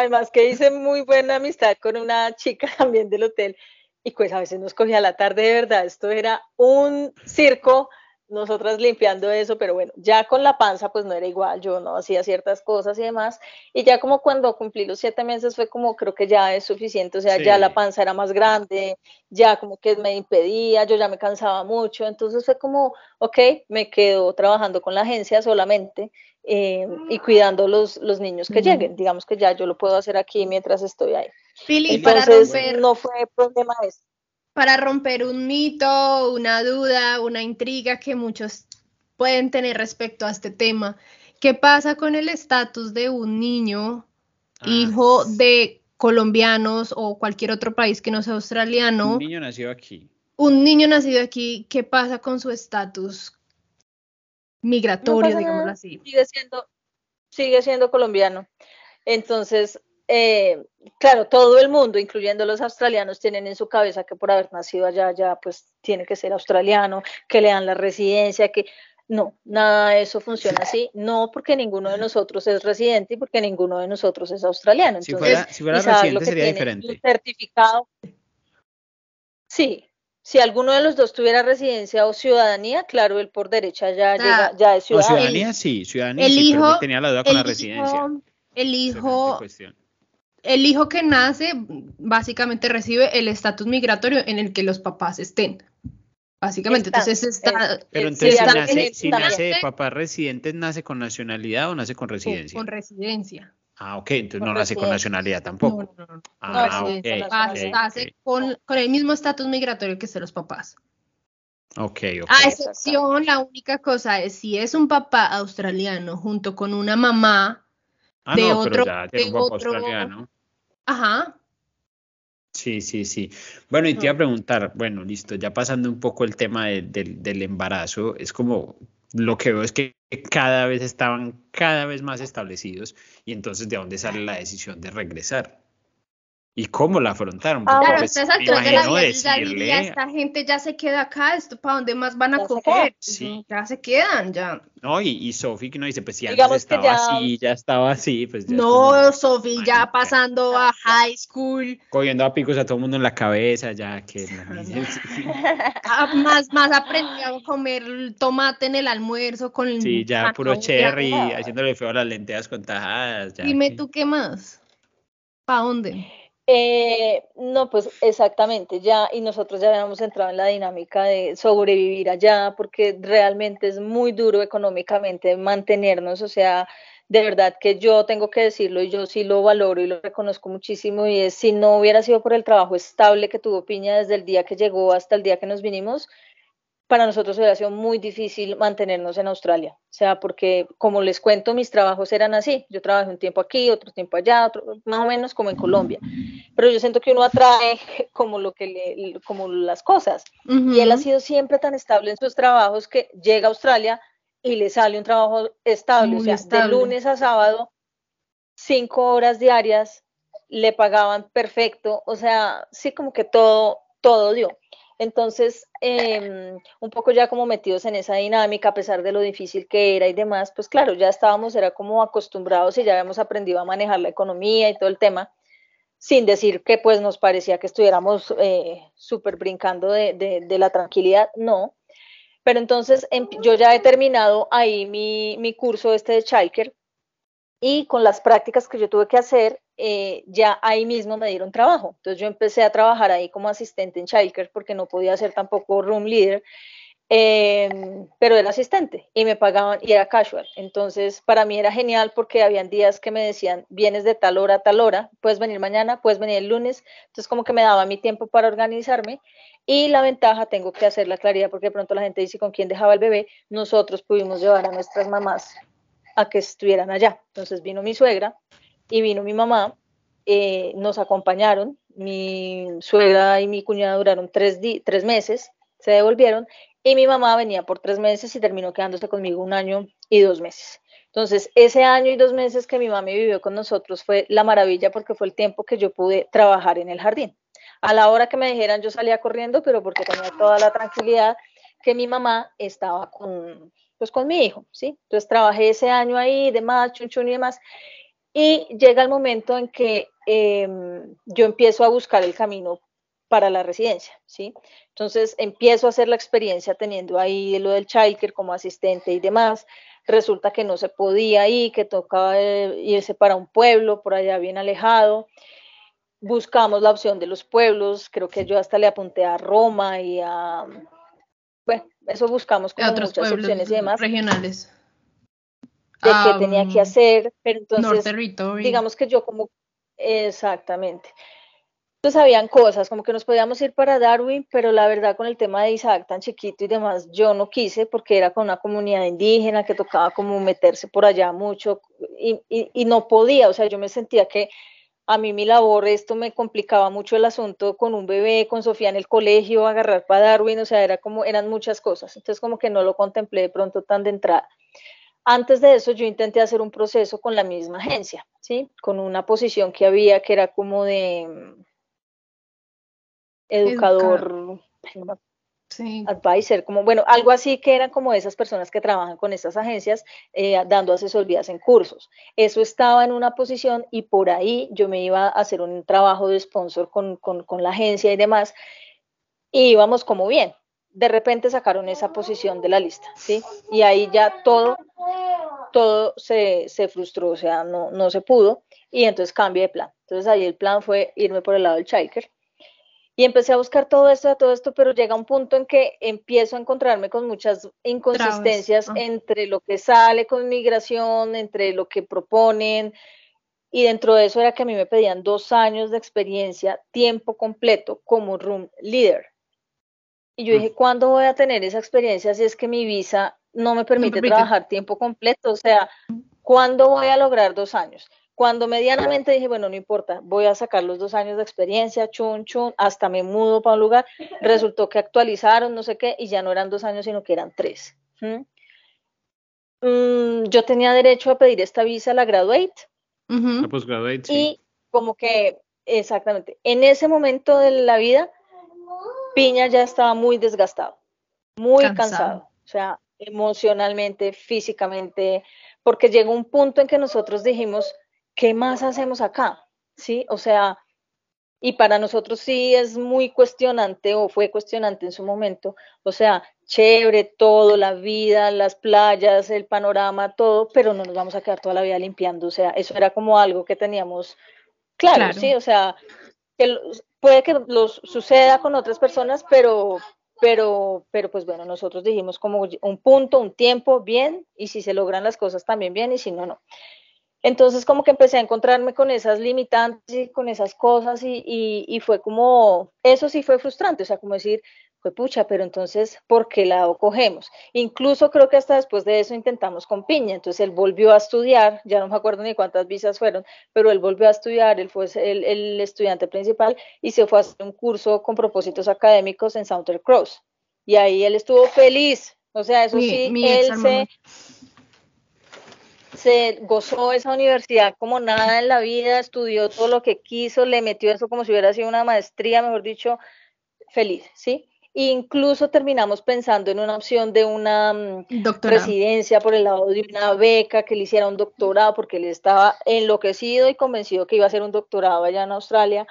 Además que hice muy buena amistad con una chica también del hotel y pues a veces nos cogía la tarde de verdad, esto era un circo, nosotras limpiando eso, pero bueno, ya con la panza pues no era igual, yo no hacía ciertas cosas y demás, y ya como cuando cumplí los siete meses fue como creo que ya es suficiente, o sea, ya la panza era más grande, ya como que me impedía, yo ya me cansaba mucho, entonces fue como, ok, me quedo trabajando con la agencia solamente eh, y cuidando los, los niños que lleguen. Digamos que ya yo lo puedo hacer aquí mientras estoy ahí. Para romper, no fue problema eso. Para romper un mito, una duda, una intriga que muchos pueden tener respecto a este tema, ¿qué pasa con el estatus de un niño, ah, hijo de colombianos o cualquier otro país que no sea australiano? Un niño nacido aquí. Un niño nacido aquí, ¿qué pasa con su estatus migratorio, digámoslo así. Sigue siendo, sigue siendo colombiano. Entonces, eh, claro, todo el mundo, incluyendo los australianos, tienen en su cabeza que por haber nacido allá, ya pues tiene que ser australiano, que le dan la residencia, que no, nada de eso funciona así, no porque ninguno de nosotros es residente y porque ninguno de nosotros es australiano. Entonces, si fuera, residente sería diferente. certificado. Sí, si alguno de los dos tuviera residencia o ciudadanía, claro, él por derecha ya, llega, ya es ciudadano. ciudadanía sí, ciudadanía el sí, hijo, pero tenía la duda con la residencia. El hijo, el hijo que nace básicamente recibe el estatus migratorio en el que los papás estén. Básicamente, entonces está... Pero entonces si, nace, si nace de papás residentes, ¿nace con nacionalidad o nace con residencia? con residencia. Ah, ok, entonces no nace con nacionalidad tampoco. No, no, no. Ah, okay, con, con, el mismo estatus migratorio que se los papás. Ok, ok. A excepción, la única cosa es si es un papá australiano junto con una mamá ah, de otro, ya, de un papá australiano. Ajá. Sí, sí, sí. Bueno, y te iba a preguntar, bueno, listo, ya pasando un poco el tema del embarazo, es como lo que veo es que cada vez estaban cada vez más establecidos y entonces de dónde sale la decisión de regresar y cómo la afrontaron. Ah, claro, pues, me imagino decirle... ya, esta gente ya se queda acá, esto para dónde más van a coger, sí. ya se quedan, ya. No, y, y Sofi que no dice, pues si antes estaba así, ya estaba así, pues ya No, Sofi ya pasando a high school. Cogiendo a picos a todo el mundo en la cabeza, ya que... Ah, más, más aprendió a comer tomate en el almuerzo con... Sí, ya puro cherry, haciéndole feo a las lentejas con tajadas. Dime tú qué más, ¿para dónde? Eh, no, pues exactamente, ya, y nosotros ya habíamos entrado en la dinámica de sobrevivir allá, porque realmente es muy duro económicamente mantenernos, o sea, de verdad que yo tengo que decirlo y yo sí lo valoro y lo reconozco muchísimo, y es si no hubiera sido por el trabajo estable que tuvo Piña desde el día que llegó hasta el día que nos vinimos, para nosotros hubiera sido muy difícil mantenernos en Australia. O sea, porque como les cuento, mis trabajos eran así. Yo trabajé un tiempo aquí, otro tiempo allá, otro, más o menos como en Colombia. Pero yo siento que uno atrae como lo que le, como las cosas. Y él ha sido siempre tan estable en sus trabajos que llega a Australia y le sale un trabajo estable. o sea, de lunes a sábado, cinco horas diarias, le pagaban perfecto. O sea, sí como que todo, todo dio. Entonces, em, un poco ya como metidos en esa dinámica, a pesar de lo difícil que era y demás, pues claro, ya estábamos, era como acostumbrados y ya habíamos aprendido a manejar la economía y todo el tema, sin decir que pues nos parecía que estuviéramos eh, súper brincando de, la tranquilidad, no. Pero entonces em, yo ya he terminado ahí mi, mi curso este de Chalker y con las prácticas que yo tuve que hacer, eh, ya ahí mismo me dieron trabajo. Entonces yo empecé a trabajar ahí como asistente en childcare porque no podía ser tampoco room leader, em, pero era asistente y me pagaban y era casual. Entonces para mí era genial porque habían días que me decían, vienes de tal hora a tal hora, puedes venir mañana, puedes venir el lunes. Entonces como que me daba mi tiempo para organizarme. Y la ventaja, tengo que hacer la claridad porque de pronto la gente dice con quién dejaba el bebé, nosotros pudimos llevar a nuestras mamás a que estuvieran allá. Entonces vino mi suegra y vino mi mamá, eh, nos acompañaron mi suegra y mi cuñada duraron tres, tres meses, se devolvieron y mi mamá venía por tres meses y terminó quedándose conmigo un año y dos meses. Entonces, ese año y dos meses que mi mamá vivió con nosotros fue la maravilla porque fue el tiempo que yo pude trabajar en el jardín. A la hora que me dijeran yo salía corriendo, pero porque tenía toda la tranquilidad que mi mamá estaba con, pues, con mi hijo, ¿sí? Entonces trabajé ese año ahí, demás, chun y demás. Y llega el momento en que em, yo empiezo a buscar el camino para la residencia, ¿sí? Entonces empiezo a hacer la experiencia teniendo ahí lo del childcare como asistente y demás. Resulta que no se podía ir, que tocaba eh, irse para un pueblo por allá bien alejado. Buscamos la opción de los pueblos, creo que yo hasta le apunté a Roma y a, bueno, eso buscamos con muchas opciones y demás. Regionales de qué tenía que hacer, pero entonces, digamos que yo como, exactamente. Entonces habían cosas, como que nos podíamos ir para Darwin, pero la verdad con el tema de Isaac tan chiquito y demás, yo no quise porque era con una comunidad indígena que tocaba como meterse por allá mucho y, y no podía, o sea, yo me sentía que a mí mi labor, esto me complicaba mucho el asunto con un bebé, con Sofía en el colegio, agarrar para Darwin, o sea, era como, eran muchas cosas, entonces como que no lo contemplé de pronto tan de entrada. Antes de eso yo intenté hacer un proceso con la misma agencia, ¿sí? Con una posición que había que era como de mm, educador, sí. advisor, como bueno, algo así que eran como esas personas que trabajan con estas agencias eh, dando asesorías en cursos. Eso estaba en una posición y por ahí yo me iba a hacer un trabajo de sponsor con, con, con la agencia y demás y íbamos como bien de repente sacaron esa posición de la lista, ¿sí? Y ahí ya todo, todo se, frustró, o sea, no, no se pudo, y entonces cambié de plan. Entonces ahí el plan fue irme por el lado del Chiker. Y empecé a buscar todo esto, todo esto, pero llega un punto en que empiezo a encontrarme con muchas inconsistencias ah. entre lo que sale con migración, entre lo que proponen, y dentro de eso era que a mí me pedían dos años de experiencia, tiempo completo como room leader. Y yo mm. dije, ¿cuándo voy a tener esa experiencia si es que mi visa no me permite, trabajar tiempo completo? O sea, ¿cuándo voy a lograr dos años? Cuando medianamente dije, bueno, no importa, voy a sacar los dos años de experiencia, chun, chun, hasta me mudo para un lugar, resultó que actualizaron, no sé qué, y ya no eran dos años, sino que eran tres. Mm, yo tenía derecho a pedir esta visa, la graduate. La postgraduate, sí. Y como que, exactamente, en ese momento de la vida, Piña ya estaba muy desgastado, muy cansado. o sea, emocionalmente, físicamente, porque llegó un punto en que nosotros dijimos, ¿qué más hacemos acá? ¿Sí? O sea, y para nosotros sí es muy cuestionante o fue cuestionante en su momento, o sea, chévere todo, la vida, las playas, el panorama, todo, pero no nos vamos a quedar toda la vida limpiando, o sea, eso era como algo que teníamos claro, claro. sí, o sea, que puede que los suceda con otras personas, pero, pero, pero pues bueno, nosotros dijimos como un punto, un tiempo, bien, y si se logran las cosas también bien, y si no, no. Entonces como que empecé a encontrarme con esas limitantes y con esas cosas y, y, fue como, eso sí fue frustrante, o sea, como decir, fue pucha, pero entonces, ¿por qué lado cogemos? Incluso creo que hasta después de eso intentamos con Piña, entonces él volvió a estudiar, ya no me acuerdo ni cuántas visas fueron, pero él volvió a estudiar, él fue el, el estudiante principal y se fue a hacer un curso con propósitos académicos en Southern Cross. Y ahí él estuvo feliz, o sea, eso sí, él se, se gozó esa universidad como nada en la vida, estudió todo lo que quiso, le metió eso como si hubiera sido una maestría, mejor dicho, feliz, ¿sí? Incluso terminamos pensando en una opción de una mm, residencia por el lado de una beca, que le hiciera un doctorado, porque él estaba enloquecido y convencido que iba a hacer un doctorado allá en Australia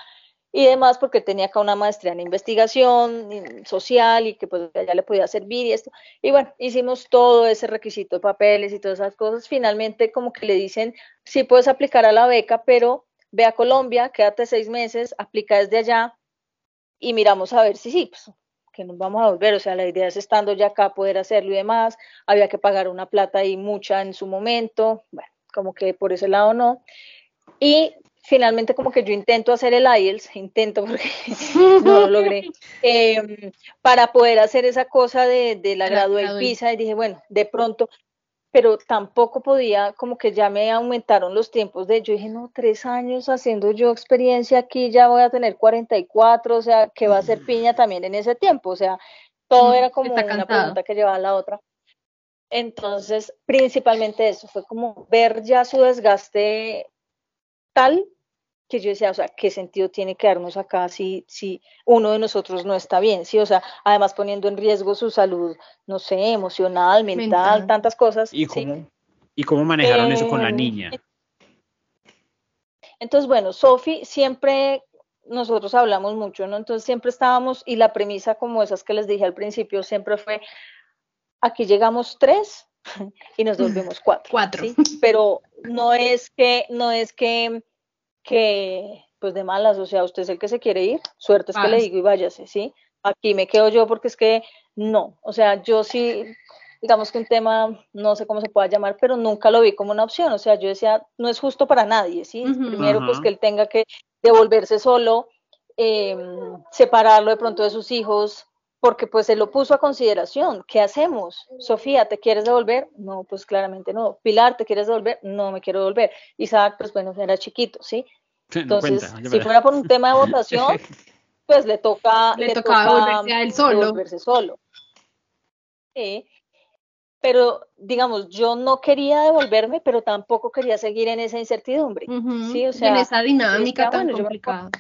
y demás, porque tenía acá una maestría en investigación social y que pues ya le podía servir y esto. Y bueno, hicimos todo ese requisito de papeles y todas esas cosas. Finalmente, como que le dicen, sí puedes aplicar a la beca, pero ve a Colombia, quédate seis meses, aplica desde allá y miramos a ver si sí, pues que nos vamos a volver, o sea, la idea es estando ya acá poder hacerlo y demás, había que pagar una plata y mucha en su momento, bueno, como que por ese lado no. Y finalmente como que yo intento hacer el IELTS, intento porque no lo logré, em, para poder hacer esa cosa de, de la gradué PISA y dije, bueno, de pronto, pero tampoco podía, como que ya me aumentaron los tiempos de, yo dije, no, tres años haciendo yo experiencia aquí, ya voy a tener 44, o sea, ¿qué va a ser piña también en ese tiempo? O sea, todo era como una pregunta que llevaba a la otra. Entonces, principalmente eso, fue como ver ya su desgaste tal que yo decía, o sea, ¿qué sentido tiene quedarnos acá si, si uno de nosotros no está bien? Sí, o sea, además poniendo en riesgo su salud, no sé, emocional, mental, tantas cosas. ¿Y cómo, ¿y cómo manejaron eso con la Em, niña? Entonces, bueno, Sofi siempre nosotros hablamos mucho, ¿no? Entonces siempre estábamos, y la premisa como esas que les dije al principio, siempre fue, aquí llegamos tres y nos volvemos cuatro. Cuatro. ¿sí? Pero no es que, no es que, que, pues de malas, o sea, usted es el que se quiere ir, suerte es que le digo y váyase, ¿sí? Aquí me quedo yo porque es que no, o sea, yo sí, digamos que un tema, no sé cómo se pueda llamar, pero nunca lo vi como una opción, o sea, yo decía, no es justo para nadie, ¿sí? Primero, pues que él tenga que devolverse solo, eh, separarlo de pronto de sus hijos, porque pues él lo puso a consideración. ¿Qué hacemos? Sofía, ¿te quieres devolver? No, pues claramente no. Pilar, ¿te quieres devolver? No me quiero devolver. Isaac, pues bueno, era chiquito, ¿sí? No Entonces, cuenta, si fuera por un tema de votación, pues le toca, Le tocaba devolverse a él solo. devolverse solo. Sí. Pero, digamos, yo no quería devolverme, pero tampoco quería seguir en esa incertidumbre. Sí, o sea, en esa dinámica decía, tan bueno, yo me complicada.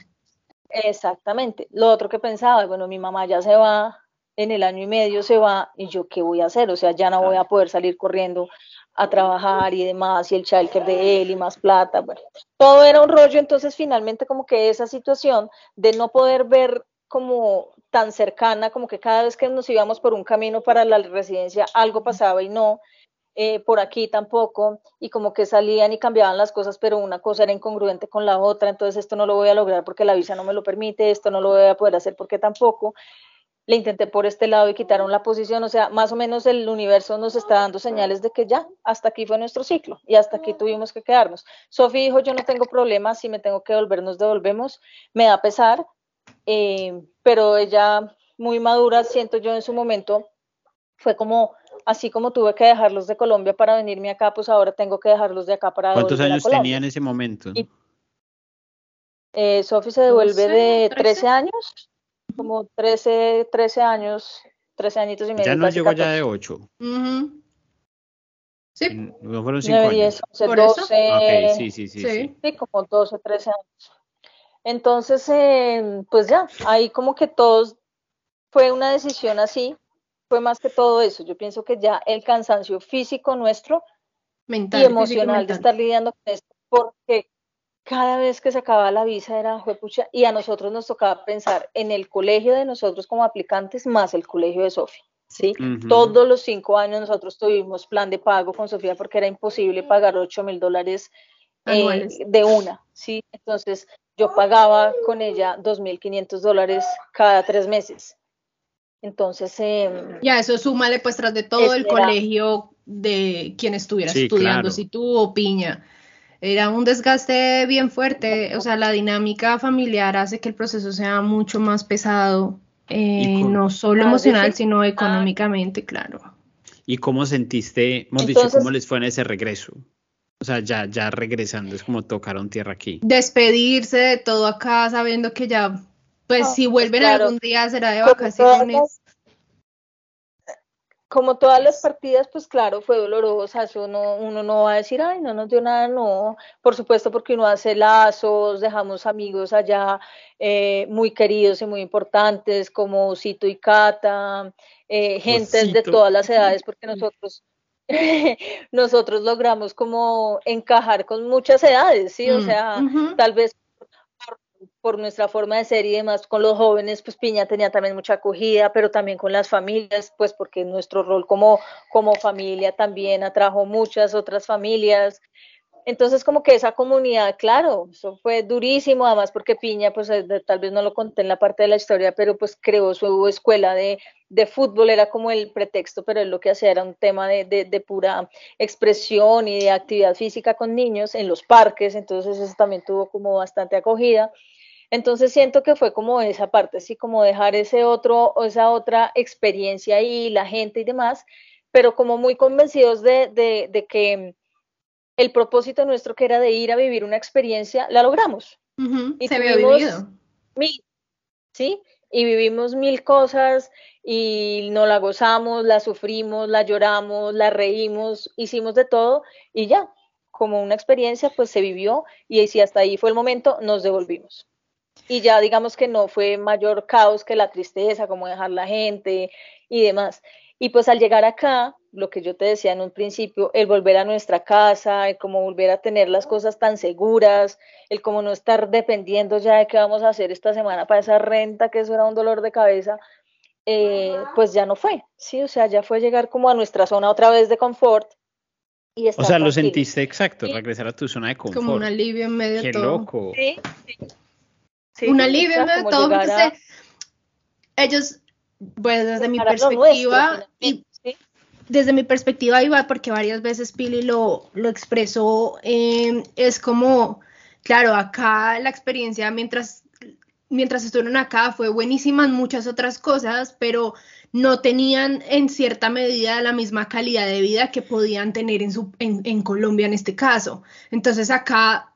Exactamente. Lo otro que pensaba, bueno, mi mamá ya se va, en el año y medio se va, y yo qué voy a hacer, o sea, ya no voy a poder salir corriendo a trabajar y demás, y el childcare de él y más plata, bueno, todo era un rollo, entonces finalmente como que esa situación de no poder ver como tan cercana, como que cada vez que nos íbamos por un camino para la residencia algo pasaba y no, eh, por aquí tampoco, y como que salían y cambiaban las cosas, pero una cosa era incongruente con la otra, entonces esto no lo voy a lograr porque la visa no me lo permite, esto no lo voy a poder hacer porque tampoco. Le intenté por este lado y quitaron la posición, o sea, más o menos el universo nos está dando señales de que ya, hasta aquí fue nuestro ciclo y hasta aquí tuvimos que quedarnos. Sofi dijo, yo no tengo problema, si me tengo que devolver, nos devolvemos, me da pesar, eh, pero ella muy madura, siento yo en su momento, fue como, así como tuve que dejarlos de Colombia para venirme acá, pues ahora tengo que dejarlos de acá para ¿Cuántos años Colombia. tenía en ese momento? Y- Eh, Sofi se devuelve 12, de 13. 13 años, como 13, 13 años, 13 añitos y medio. Ya no llegó ya 14. de 8. Ujú. Sí, No fueron 5 9, años. 10, 11, ¿Por eso? 12, Ok, sí, sí, sí. Sí. sí. sí, como 12, 13 años. Entonces, eh, pues ya, ahí como que todos, fue una decisión así, fue más que todo eso. Yo pienso que ya el cansancio físico nuestro mental. y físico emocional de mental. estar lidiando con esto, porque cada vez que se acababa la visa era juepucha, y a nosotros nos tocaba pensar en el colegio de nosotros como aplicantes más el colegio de Sofía. ¿sí? Todos los cinco años nosotros tuvimos plan de pago con Sofía porque era imposible pagar 8 mil dólares eh, de una, ¿sí? Entonces yo pagaba con ella 2.500 dólares cada tres meses. Entonces, em, Ya, eso súmale pues tras de todo el Ese era- colegio de quien estuviera Sí, estudiando, claro. si tú o Piña. Era un desgaste bien fuerte, o sea, la dinámica familiar hace que el proceso sea mucho más pesado, eh, no solo emocional, sino económicamente, claro. ¿Y cómo sentiste, hemos dicho, Entonces- cómo les fue en ese regreso? O sea, ya, ya regresando, es como tocaron tierra aquí. Despedirse de todo acá sabiendo que ya, pues No, si pues, vuelven claro. algún día será de vacaciones. como todas las partidas, pues claro, fue dolorosa, eso no, uno no va a decir, ay, no nos dio nada, no, por supuesto porque uno hace lazos, dejamos amigos allá eh, muy queridos y muy importantes, como Cito y Cata, eh, gentes de Osito. todas las edades, porque nosotros, nosotros logramos como encajar con muchas edades, ¿sí? O Mm, sea, tal vez por, nuestra forma de ser y demás con los jóvenes, pues Piña tenía también mucha acogida, pero también con las familias, pues porque nuestro rol como, como familia también atrajo muchas otras familias. Entonces, como que esa comunidad, claro, eso fue durísimo, además porque Piña, pues eh, tal vez no lo conté en la parte de la historia, pero pues creó su escuela de, de fútbol, era como el pretexto, pero él lo que hacía era un tema de, de, de pura expresión y de actividad física con niños en los parques, entonces eso también tuvo como bastante acogida. Entonces siento que fue como esa parte, así como dejar ese otro, esa otra experiencia ahí, la gente y demás, pero como muy convencidos de, de, que el propósito nuestro, que era de ir a vivir una experiencia, la logramos. y Se había vivido. Mil, ¿sí? Y vivimos mil cosas y no la gozamos, la sufrimos, la lloramos, la reímos, hicimos de todo y ya, como una experiencia, pues se vivió y si hasta ahí fue el momento, nos devolvimos. Y ya digamos que no fue mayor caos que la tristeza, como dejar la gente y demás. Y pues al llegar acá, lo que yo te decía en un principio, el volver a nuestra casa, el como volver a tener las cosas tan seguras, el como no estar dependiendo ya de qué vamos a hacer esta semana para esa renta, que eso era un dolor de cabeza, eh, pues ya no fue, ¿sí? O sea, ya fue llegar como a nuestra zona otra vez de confort. Y o sea, lo sentiste exacto, regresar a tu zona de confort. Como un alivio en medio de todo. Qué loco. Sí, sí. Un alivio todo, porque ellos pues desde mi perspectiva, y desde mi perspectiva iba porque varias veces Pili lo, lo expresó, em, es como, claro, acá la experiencia mientras, mientras estuvieron acá fue buenísima en muchas otras cosas, pero no tenían en cierta medida la misma calidad de vida que podían tener en, su, en, en Colombia en este caso. Entonces acá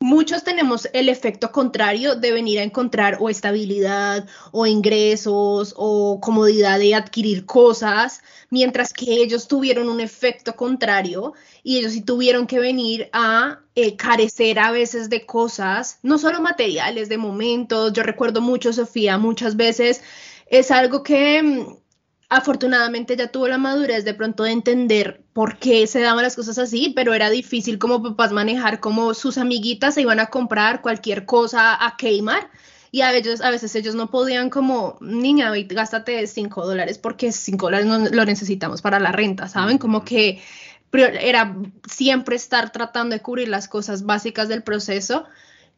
muchos tenemos el efecto contrario de venir a encontrar o estabilidad o ingresos o comodidad de adquirir cosas, mientras que ellos tuvieron un efecto contrario y ellos sí tuvieron que venir a eh, carecer a veces de cosas, no solo materiales, de momentos. Yo recuerdo mucho, Sofía, muchas veces es algo que mm, afortunadamente ya tuvo la madurez de pronto de entender por qué se daban las cosas así, pero era difícil como papás manejar como sus amiguitas se iban a comprar cualquier cosa a Kmart y a veces, a veces ellos no podían como, niña, gástate 5 dólares porque 5 dólares no lo necesitamos para la renta, ¿saben? Como que era siempre estar tratando de cubrir las cosas básicas del proceso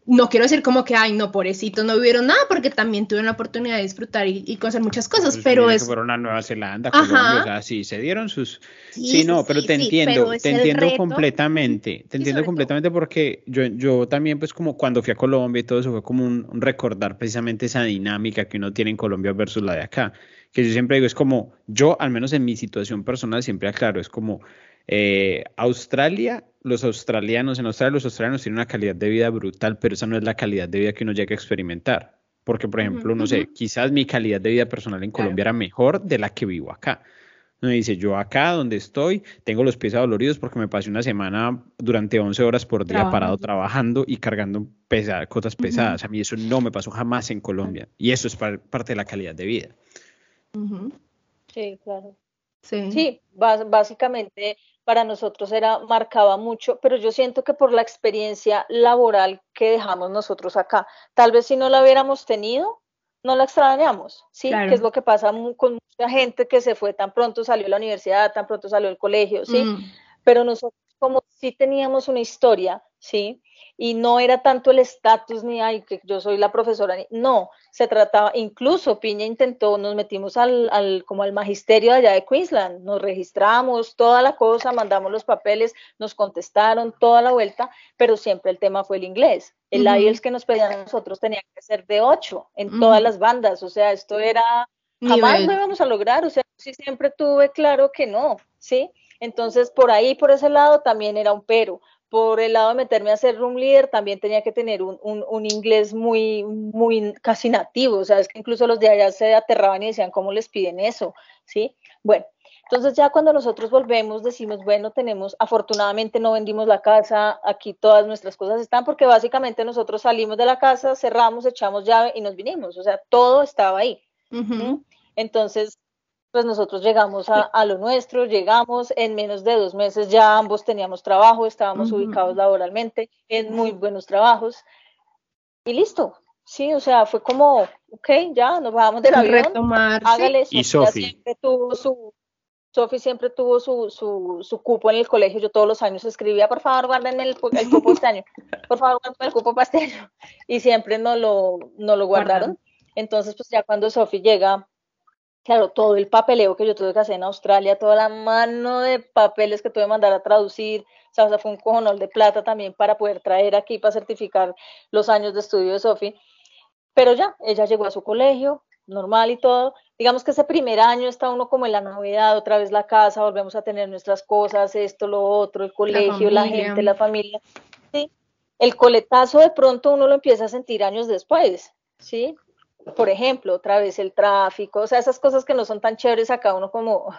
no quiero decir como que, ay, no, pobrecitos, no vivieron nada, porque también tuvieron la oportunidad de disfrutar y, y conocer muchas cosas, pues pero es... fueron a Nueva Zelanda, Colombia, o sea, sí, se dieron sus... Sí, no, pero te entiendo, te entiendo completamente, te entiendo completamente porque yo, yo también, pues como cuando fui a Colombia y todo eso fue como un, recordar precisamente esa dinámica que uno tiene en Colombia versus la de acá, que yo siempre digo, es como, yo, al menos en mi situación personal, siempre aclaro, es como eh, Australia, los australianos, en Australia los australianos tienen una calidad de vida brutal, pero esa no es la calidad de vida que uno llega a experimentar. Porque, por ejemplo, no sé, quizás mi calidad de vida personal en Colombia era mejor de la que vivo acá. Me dice, yo acá donde estoy, tengo los pies adoloridos porque me pasé una semana durante 11 horas por día parado trabajando y cargando cosas pesadas. A mí eso no me pasó jamás en Colombia. Y eso es parte de la calidad de vida. Sí, claro. Sí, sí básicamente para nosotros era, marcaba mucho, pero yo siento que por la experiencia laboral que dejamos nosotros acá, tal vez si no la hubiéramos tenido, no la extrañamos, ¿sí? Que es lo que pasa con mucha gente que se fue tan pronto, salió de la universidad, tan pronto salió del colegio, ¿sí? Mm. Pero nosotros como si teníamos una historia, ¿sí? y no era tanto el estatus ni ay que yo soy la profesora, no, se trataba, incluso Piña intentó, nos metimos al, al, como al magisterio allá de Queensland, nos registramos, toda la cosa, mandamos los papeles, nos contestaron toda la vuelta, pero siempre el tema fue el inglés. El IELTS que nos pedían a nosotros tenía que ser de 8 en todas las bandas, o sea, esto era, jamás lo íbamos a lograr, o sea, sí siempre tuve claro que no, ¿sí? Entonces, por ahí, por ese lado, también era un pero por el lado de meterme a ser room leader, también tenía que tener un, un, inglés muy, muy casi nativo, o sea, es que incluso los de allá se aterraban y decían, ¿cómo les piden eso? ¿Sí? Bueno, entonces ya cuando nosotros volvemos decimos, bueno, tenemos, afortunadamente no vendimos la casa, aquí todas nuestras cosas están, porque básicamente nosotros salimos de la casa, cerramos, echamos llave y nos vinimos, o sea, todo estaba ahí. Entonces, pues nosotros llegamos a, lo nuestro, llegamos, en menos de dos meses ya ambos teníamos trabajo, estábamos ubicados laboralmente en muy buenos trabajos y listo. Sí, o sea, fue como, ok, ya nos bajamos del avión. Retomar. Hágale, y Sofi. Siempre tuvo su, Sofi siempre tuvo su, su, su, cupo en el colegio. Yo todos los años escribía, por favor, guárdenme el, el cupo este año. Por favor, guárdenme el cupo para año. Y siempre no lo, no lo guardaron. Entonces, pues ya cuando Sofi llega claro, todo el papeleo que yo tuve que hacer en Australia, toda la mano de papeles que tuve que mandar a traducir, o sea, fue un cojonol de plata también para poder traer aquí para certificar los años de estudio de Sofi. Pero ya, ella llegó a su colegio, normal y todo. Digamos que ese primer año está uno como en la novedad, otra vez la casa, volvemos a tener nuestras cosas, esto, lo otro, el colegio, la, gente, la familia. ¿sí? El coletazo de pronto uno lo empieza a sentir años después, ¿sí? Por ejemplo, otra vez el tráfico, o sea, esas cosas que no son tan chéveres acá uno como,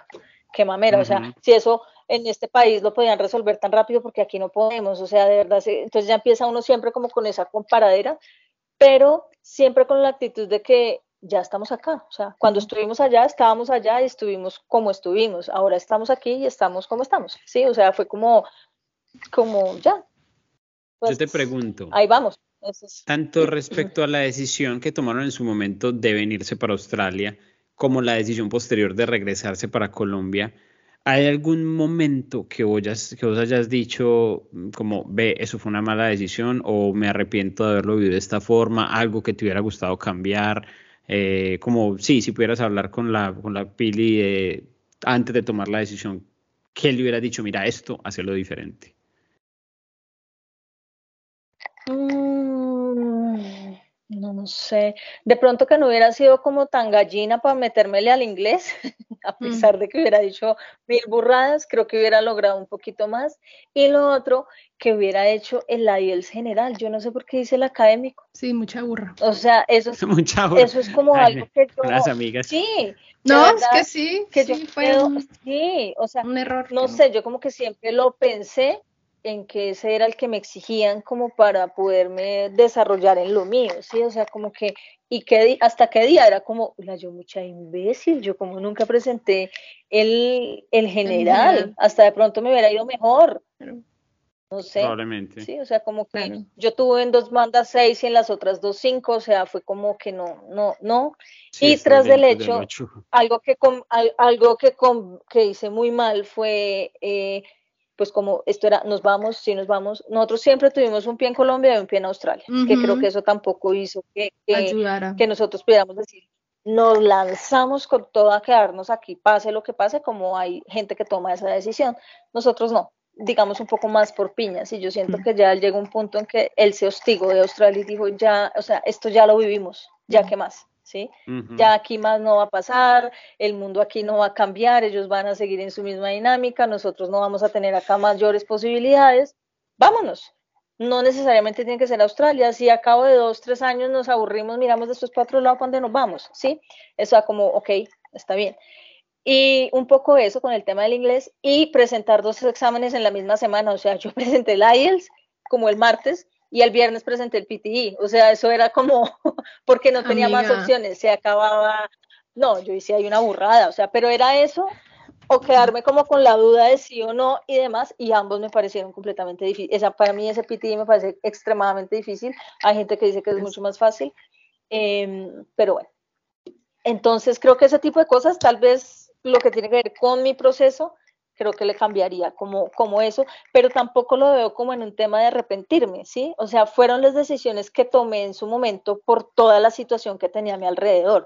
qué mamera, o sea, si eso en este país lo podían resolver tan rápido porque aquí no podemos, o sea, de verdad, entonces ya empieza uno siempre como con esa comparadera, pero siempre con la actitud de que ya estamos acá, o sea, cuando estuvimos allá, estábamos allá y estuvimos como estuvimos, ahora estamos aquí y estamos como estamos, sí, o sea, fue como, como ya. Yo te pues, pregunto. Ahí vamos. Tanto respecto a la decisión que tomaron en su momento de venirse para Australia, como la decisión posterior de regresarse para Colombia, ¿Hay algún momento que vos, hayas, que vos hayas dicho mm, como, ve, eso fue una mala decisión o me arrepiento de haberlo vivido de esta forma, algo que te hubiera gustado cambiar? Eh, como, sí, si pudieras hablar con la, con la Pili antes de tomar la decisión, ¿qué le hubiera dicho? Mira, esto, hacerlo diferente. No, no sé. De pronto que no hubiera sido como tan gallina para metérmele al inglés, a mm. pesar de que hubiera dicho mil burradas, creo que hubiera logrado un poquito más. Y lo otro, que hubiera hecho el IELTS general. Yo no sé por qué dice el académico. Sí, mucha burra. O sea, eso es, eso es como algo que yo... Las amigas. Sí. No, es que sí. Que sí, fue sí, o sea, un error. No sé, yo como que siempre lo pensé en que ese era el que me exigían como para poderme desarrollar en lo mío, ¿sí? O sea, como que, y que hasta qué día era como, la yo mucha imbécil, yo como nunca presenté el, el general, hasta de pronto me hubiera ido mejor. No sé. Probablemente. Sí, o sea, como que yo tuve en dos bandas seis y en las otras dos cinco, o sea, fue como que no, no, no. y tras del hecho, algo que, algo que, que hice muy mal fue... Eh, pues como esto era, nos vamos, si nos vamos, nosotros siempre tuvimos un pie en Colombia y un pie en Australia, que creo que eso tampoco hizo que, que, nosotros pudiéramos decir, nos lanzamos con todo a quedarnos aquí, pase lo que pase, como hay gente que toma esa decisión, nosotros no, digamos un poco más por piñas, y yo siento que ya llegó un punto en que él se hostigó de Australia y dijo, ya, o sea, esto ya lo vivimos, ya qué más. ¿Sí? Ya aquí más no va a pasar, el mundo aquí no va a cambiar, ellos van a seguir en su misma dinámica, nosotros no vamos a tener acá mayores posibilidades, vámonos. No necesariamente tiene que ser Australia, si a cabo de dos, tres años nos aburrimos, miramos después para otro lado, ¿para dónde nos vamos? ¿Sí? Eso sea, como, ok, está bien. Y un poco eso con el tema del inglés y presentar dos exámenes en la misma semana, o sea, yo presenté el IELTS como el martes y el viernes presenté el PTI. O sea, eso era como, porque no tenía más opciones, se acababa, no, yo hice ahí una burrada, o sea, pero era eso o quedarme como con la duda de sí o no y demás, y ambos me parecieron completamente difíciles. Esa, para mí ese PTI me parece extremadamente difícil, hay gente que dice que es mucho más fácil, em, pero bueno. Entonces creo que ese tipo de cosas, tal vez lo que tiene que ver con mi proceso, creo que le cambiaría como, como eso, pero tampoco lo veo como en un tema de arrepentirme, ¿sí? O sea, fueron las decisiones que tomé en su momento por toda la situación que tenía a mi alrededor,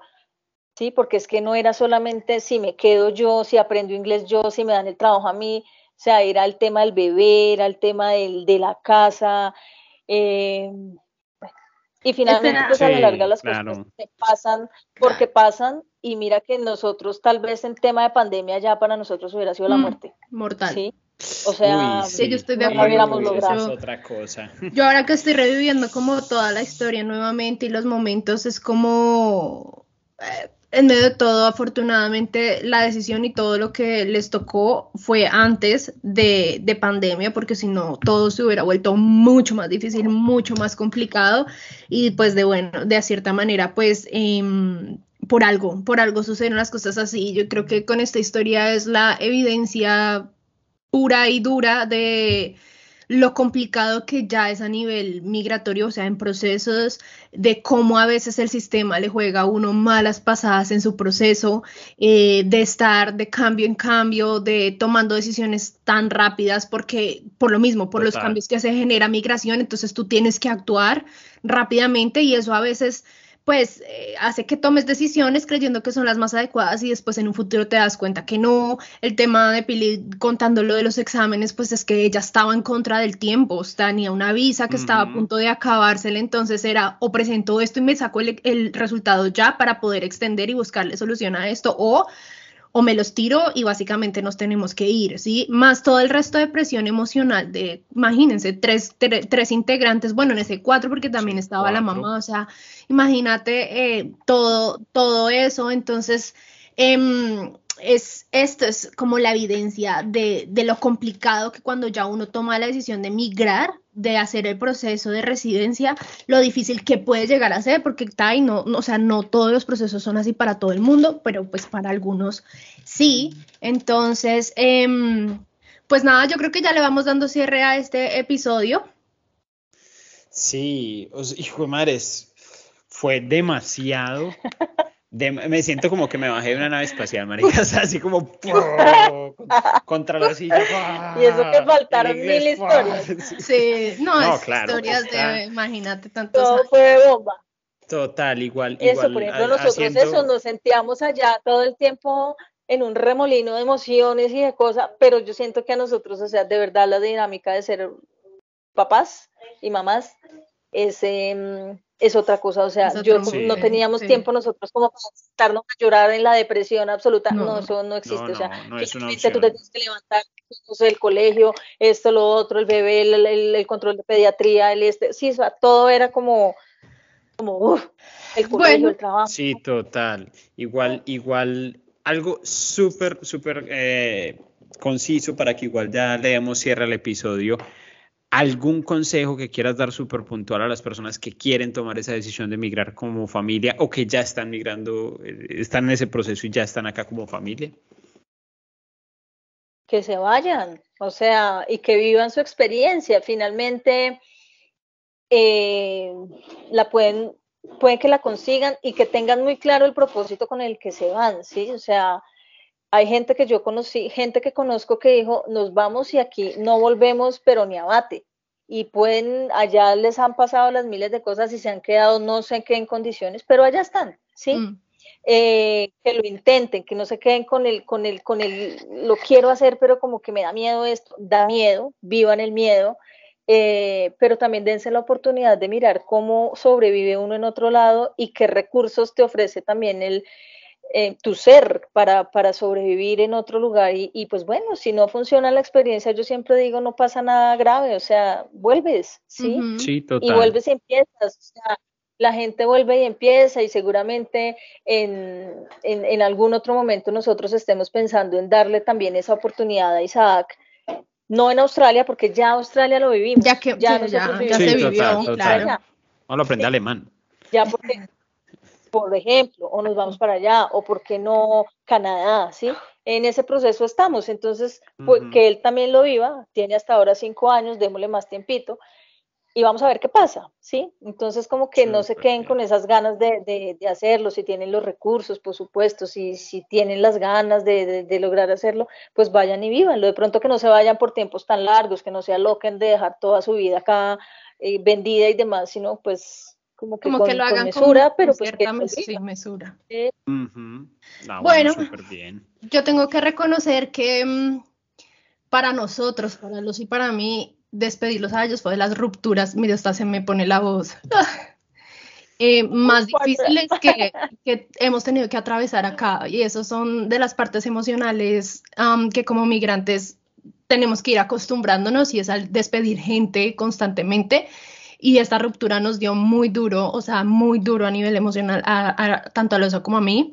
¿sí? Porque es que no era solamente si me quedo yo, si aprendo inglés yo, si me dan el trabajo a mí, o sea, era el tema del bebé, era el tema del, de la casa, eh, y finalmente, pues a la larga las cosas se pasan porque pasan y mira que nosotros tal vez en tema de pandemia ya para nosotros hubiera sido la mm, muerte. Mortal. Sí. O sea, sí, yo estoy de acuerdo. es otra cosa. Yo ahora que estoy reviviendo como toda la historia nuevamente y los momentos es como eh, en medio de todo, afortunadamente, la decisión y todo lo que les tocó fue antes de, pandemia, porque si no, todo se hubiera vuelto mucho más difícil, mucho más complicado. Y pues de bueno, de cierta manera, pues em, por algo, por algo suceden las cosas así. Yo creo que con esta historia es la evidencia pura y dura de lo complicado que ya es a nivel migratorio, o sea, en procesos de cómo a veces el sistema le juega a uno malas pasadas en su proceso, eh, de estar de cambio en cambio, de tomando decisiones tan rápidas, porque por lo mismo, por los cambios que se genera migración, entonces tú tienes que actuar rápidamente y eso a veces pues eh, hace que tomes decisiones creyendo que son las más adecuadas y después en un futuro te das cuenta que no. El tema de Pili contando lo de los exámenes, pues es que ella estaba en contra del tiempo, tenía una visa que estaba a punto de acabársela, entonces era o presento esto y me saco el, el resultado ya para poder extender y buscarle solución a esto o o me los tiro y básicamente nos tenemos que ir, ¿sí? Más todo el resto de presión emocional de, imagínense, tres, tres integrantes, bueno, en ese cuatro porque también estaba la mamá, o sea, imagínate eh, todo, todo eso, entonces... Em, es, esto es como la evidencia de, de, lo complicado que cuando ya uno toma la decisión de migrar, de hacer el proceso de residencia, lo difícil que puede llegar a ser, porque está no, no, o sea, no todos los procesos son así para todo el mundo, pero pues para algunos sí. Entonces, eh, pues nada, yo creo que ya le vamos dando cierre a este episodio. Sí, hijo de madres, fue demasiado me siento como que me bajé de una nave espacial, maricas, así como contra la silla. y eso que faltaron mil historias. Sí, no, es historias de, imagínate, tantos Todo fue bomba. Total, igual. Eso, por ejemplo, nosotros eso nos sentíamos allá todo el tiempo en un remolino de emociones y de cosas, pero yo siento que a nosotros, o sea, de verdad la dinámica de ser papás y mamás es, em, es otra cosa, o sea, yo no teníamos tiempo nosotros como para estarnos a llorar en la depresión absoluta, no, eso no existe, o sea, tú te tienes que levantar, el colegio, esto, lo otro, el bebé, el, control de pediatría, el este, sí, o sea, todo era como, como, el colegio, el trabajo. Sí, total, igual, igual, algo súper, súper eh, conciso para que igual ya le demos cierre al episodio ¿Algún consejo que quieras dar súper puntual a las personas que quieren tomar esa decisión de migrar como familia o que ya están migrando, eh, están en ese proceso y ya están acá como familia? Que se vayan, o sea, y que vivan su experiencia. Finalmente, eh, la pueden, pueden que la consigan y que tengan muy claro el propósito con el que se van, ¿sí? O sea, hay gente que yo conocí, gente que conozco que dijo, nos vamos y aquí no volvemos, pero ni abate. Y pueden, allá les han pasado las miles de cosas y se han quedado no sé qué en condiciones, pero allá están, ¿sí? Mm. Eh, que lo intenten, que no se queden con el, con el, con el, lo quiero hacer, pero como que me da miedo esto, da miedo, vivan el miedo, eh, pero también dense la oportunidad de mirar cómo sobrevive uno en otro lado y qué recursos te ofrece también el, eh, tu ser para, para, sobrevivir en otro lugar. Y, pues bueno, si no funciona la experiencia, yo siempre digo, no pasa nada grave, o sea, vuelves, ¿sí? Sí, total. Y vuelves y empiezas, o sea, la gente vuelve y empieza y seguramente en, en, algún otro momento nosotros estemos pensando en darle también esa oportunidad a Isaac. No en Australia, porque ya Australia lo vivimos. Ya que ya, se vivió, claro. Lo aprende alemán. Ya porque por ejemplo, o nos vamos para allá, o por qué no Canadá, ¿sí? En ese proceso estamos, entonces, pues, que él también lo viva, tiene hasta ahora cinco años, démosle más tiempito, y vamos a ver qué pasa, ¿sí? Entonces, como que no se queden con esas ganas de, de, hacerlo, si tienen los recursos, por supuesto, si, si tienen las ganas de, de, lograr hacerlo, pues vayan y vivanlo. De pronto que no se vayan por tiempos tan largos, que no se aloquen de dejar toda su vida acá eh, vendida y demás, sino pues como que, lo hagan mesura, pero pues sí, mesura. bueno, yo tengo que reconocer que mm, para nosotros, para los y para mí, despedirlos a ellos fue de las rupturas, mira, hasta se me pone la voz. Eh, más difíciles que, que, hemos tenido que atravesar acá y eso son de las partes emocionales que como migrantes tenemos que ir acostumbrándonos y es al despedir gente constantemente y esta ruptura nos dio muy duro, o sea, muy duro a nivel emocional, tanto a Loso como a mí.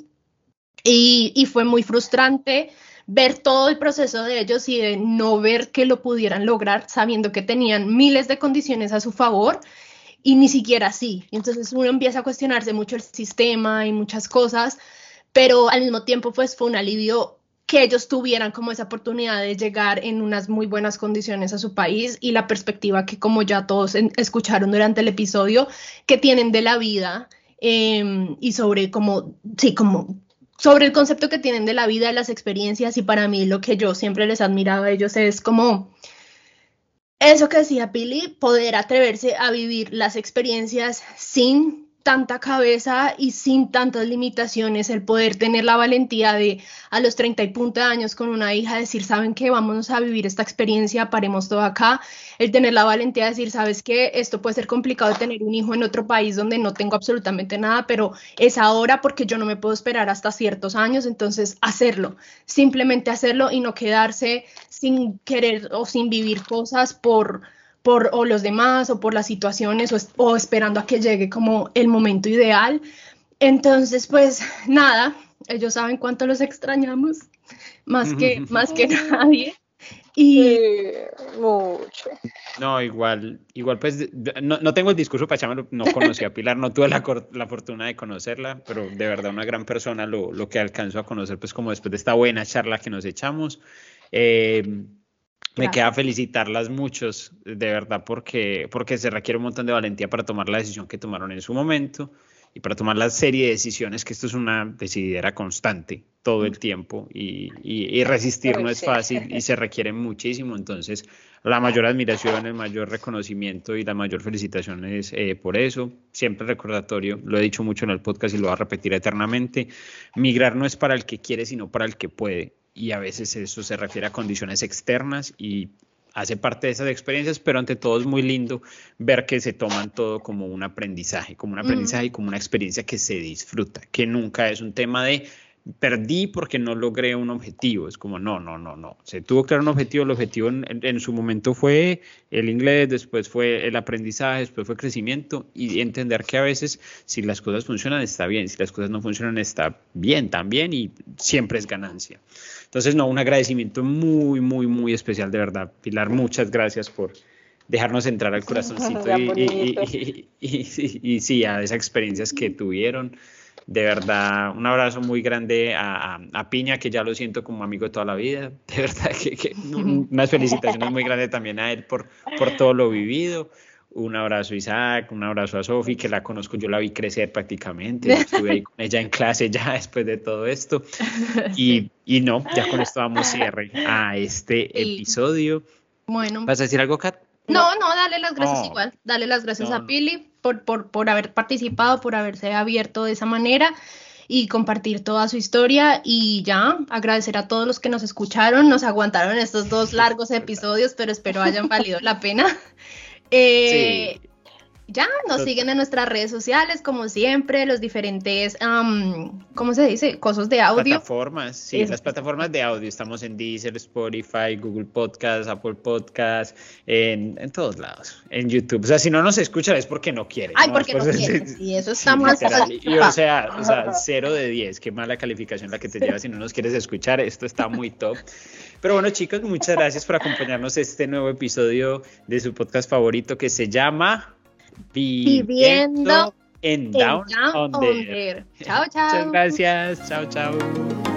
Y, y, fue muy frustrante ver todo el proceso de ellos y de no ver que lo pudieran lograr sabiendo que tenían miles de condiciones a su favor y ni siquiera así. Entonces uno empieza a cuestionarse mucho el sistema y muchas cosas, pero al mismo tiempo pues fue un alivio que ellos tuvieran como esa oportunidad de llegar en unas muy buenas condiciones a su país y la perspectiva que como ya todos escucharon durante el episodio, que tienen de la vida em, y sobre como, sí, como sobre el concepto que tienen de la vida, de las experiencias y para mí lo que yo siempre les admiraba a ellos es como eso que decía Pili, poder atreverse a vivir las experiencias sin tanta cabeza y sin tantas limitaciones, el poder tener la valentía de a los 30 y punto de años con una hija decir, ¿saben qué? Vamos a vivir esta experiencia, paremos todo acá, el tener la valentía de decir, ¿sabes qué? Esto puede ser complicado tener un hijo en otro país donde no tengo absolutamente nada, pero es ahora porque yo no me puedo esperar hasta ciertos años, entonces hacerlo, simplemente hacerlo y no quedarse sin querer o sin vivir cosas por por o los demás o por las situaciones o, esperando a que llegue como el momento ideal. Entonces, pues nada, ellos saben cuánto los extrañamos, más que, más que nadie. Y mucho. No, igual, igual pues no, no, tengo el discurso para echarme, no conocí a Pilar, no tuve la, la, fortuna de conocerla, pero de verdad una gran persona lo, lo, que alcanzo a conocer pues como después de esta buena charla que nos echamos. Eh, me queda felicitarlas muchos, de verdad, porque, porque se requiere un montón de valentía para tomar la decisión que tomaron en su momento y para tomar la serie de decisiones, que esto es una decidera constante todo el tiempo y, y, resistir no es fácil y se requiere muchísimo. Entonces, la mayor admiración, el mayor reconocimiento y la mayor felicitación es eh, por eso. Siempre recordatorio, lo he dicho mucho en el podcast y lo voy a repetir eternamente, migrar no es para el que quiere, sino para el que puede y a veces eso se refiere a condiciones externas y hace parte de esas experiencias, pero ante todo es muy lindo ver que se toman todo como un aprendizaje, como un aprendizaje y como una experiencia que se disfruta, que nunca es un tema de perdí porque no logré un objetivo. Es como, no, no, no, no. Se tuvo que dar un objetivo. El objetivo en, su momento fue el inglés, después fue el aprendizaje, después fue crecimiento y entender que a veces si las cosas funcionan está bien, si las cosas no funcionan está bien también y siempre es ganancia. Entonces, no, un agradecimiento muy, muy, muy especial de verdad. Pilar, muchas gracias por dejarnos entrar al corazoncito y, y, sí, a esas experiencias que tuvieron de verdad, un abrazo muy grande a, Piña, que ya lo siento como amigo de toda la vida. De verdad, que, unas felicitaciones muy grandes también a él por, por todo lo vivido. Un abrazo a Isaac, un abrazo a Sofi, que la conozco, yo la vi crecer prácticamente. Estuve ahí con ella en clase ya después de todo esto. Y, y no, ya con esto damos cierre a este episodio. Bueno. ¿Vas a decir algo, Kat? No, no, dale las gracias igual. Dale las gracias a Pili por, por, por haber participado, por haberse abierto de esa manera y compartir toda su historia. Y ya agradecer a todos los que nos escucharon, nos aguantaron estos dos largos episodios, pero espero hayan valido la pena. Eh, ya, nos siguen en nuestras redes sociales, como siempre, los diferentes, ¿cómo se dice? Cosas de audio. Plataformas, sí, las plataformas de audio. Estamos en Deezer, Spotify, Google Podcast, Apple Podcast, en, en, todos lados, en YouTube. O sea, si no nos escuchan es porque no quieren. Ay, porque no quieren. Y eso está más y, o sea, o sea, 0 de 10, qué mala calificación la que te lleva si no nos quieres escuchar. Esto está muy top. Pero bueno, chicos, muchas gracias por acompañarnos este nuevo episodio de su podcast favorito que se llama Viviendo, en Down, Under. Chao, chao. Muchas gracias. Chao, chao.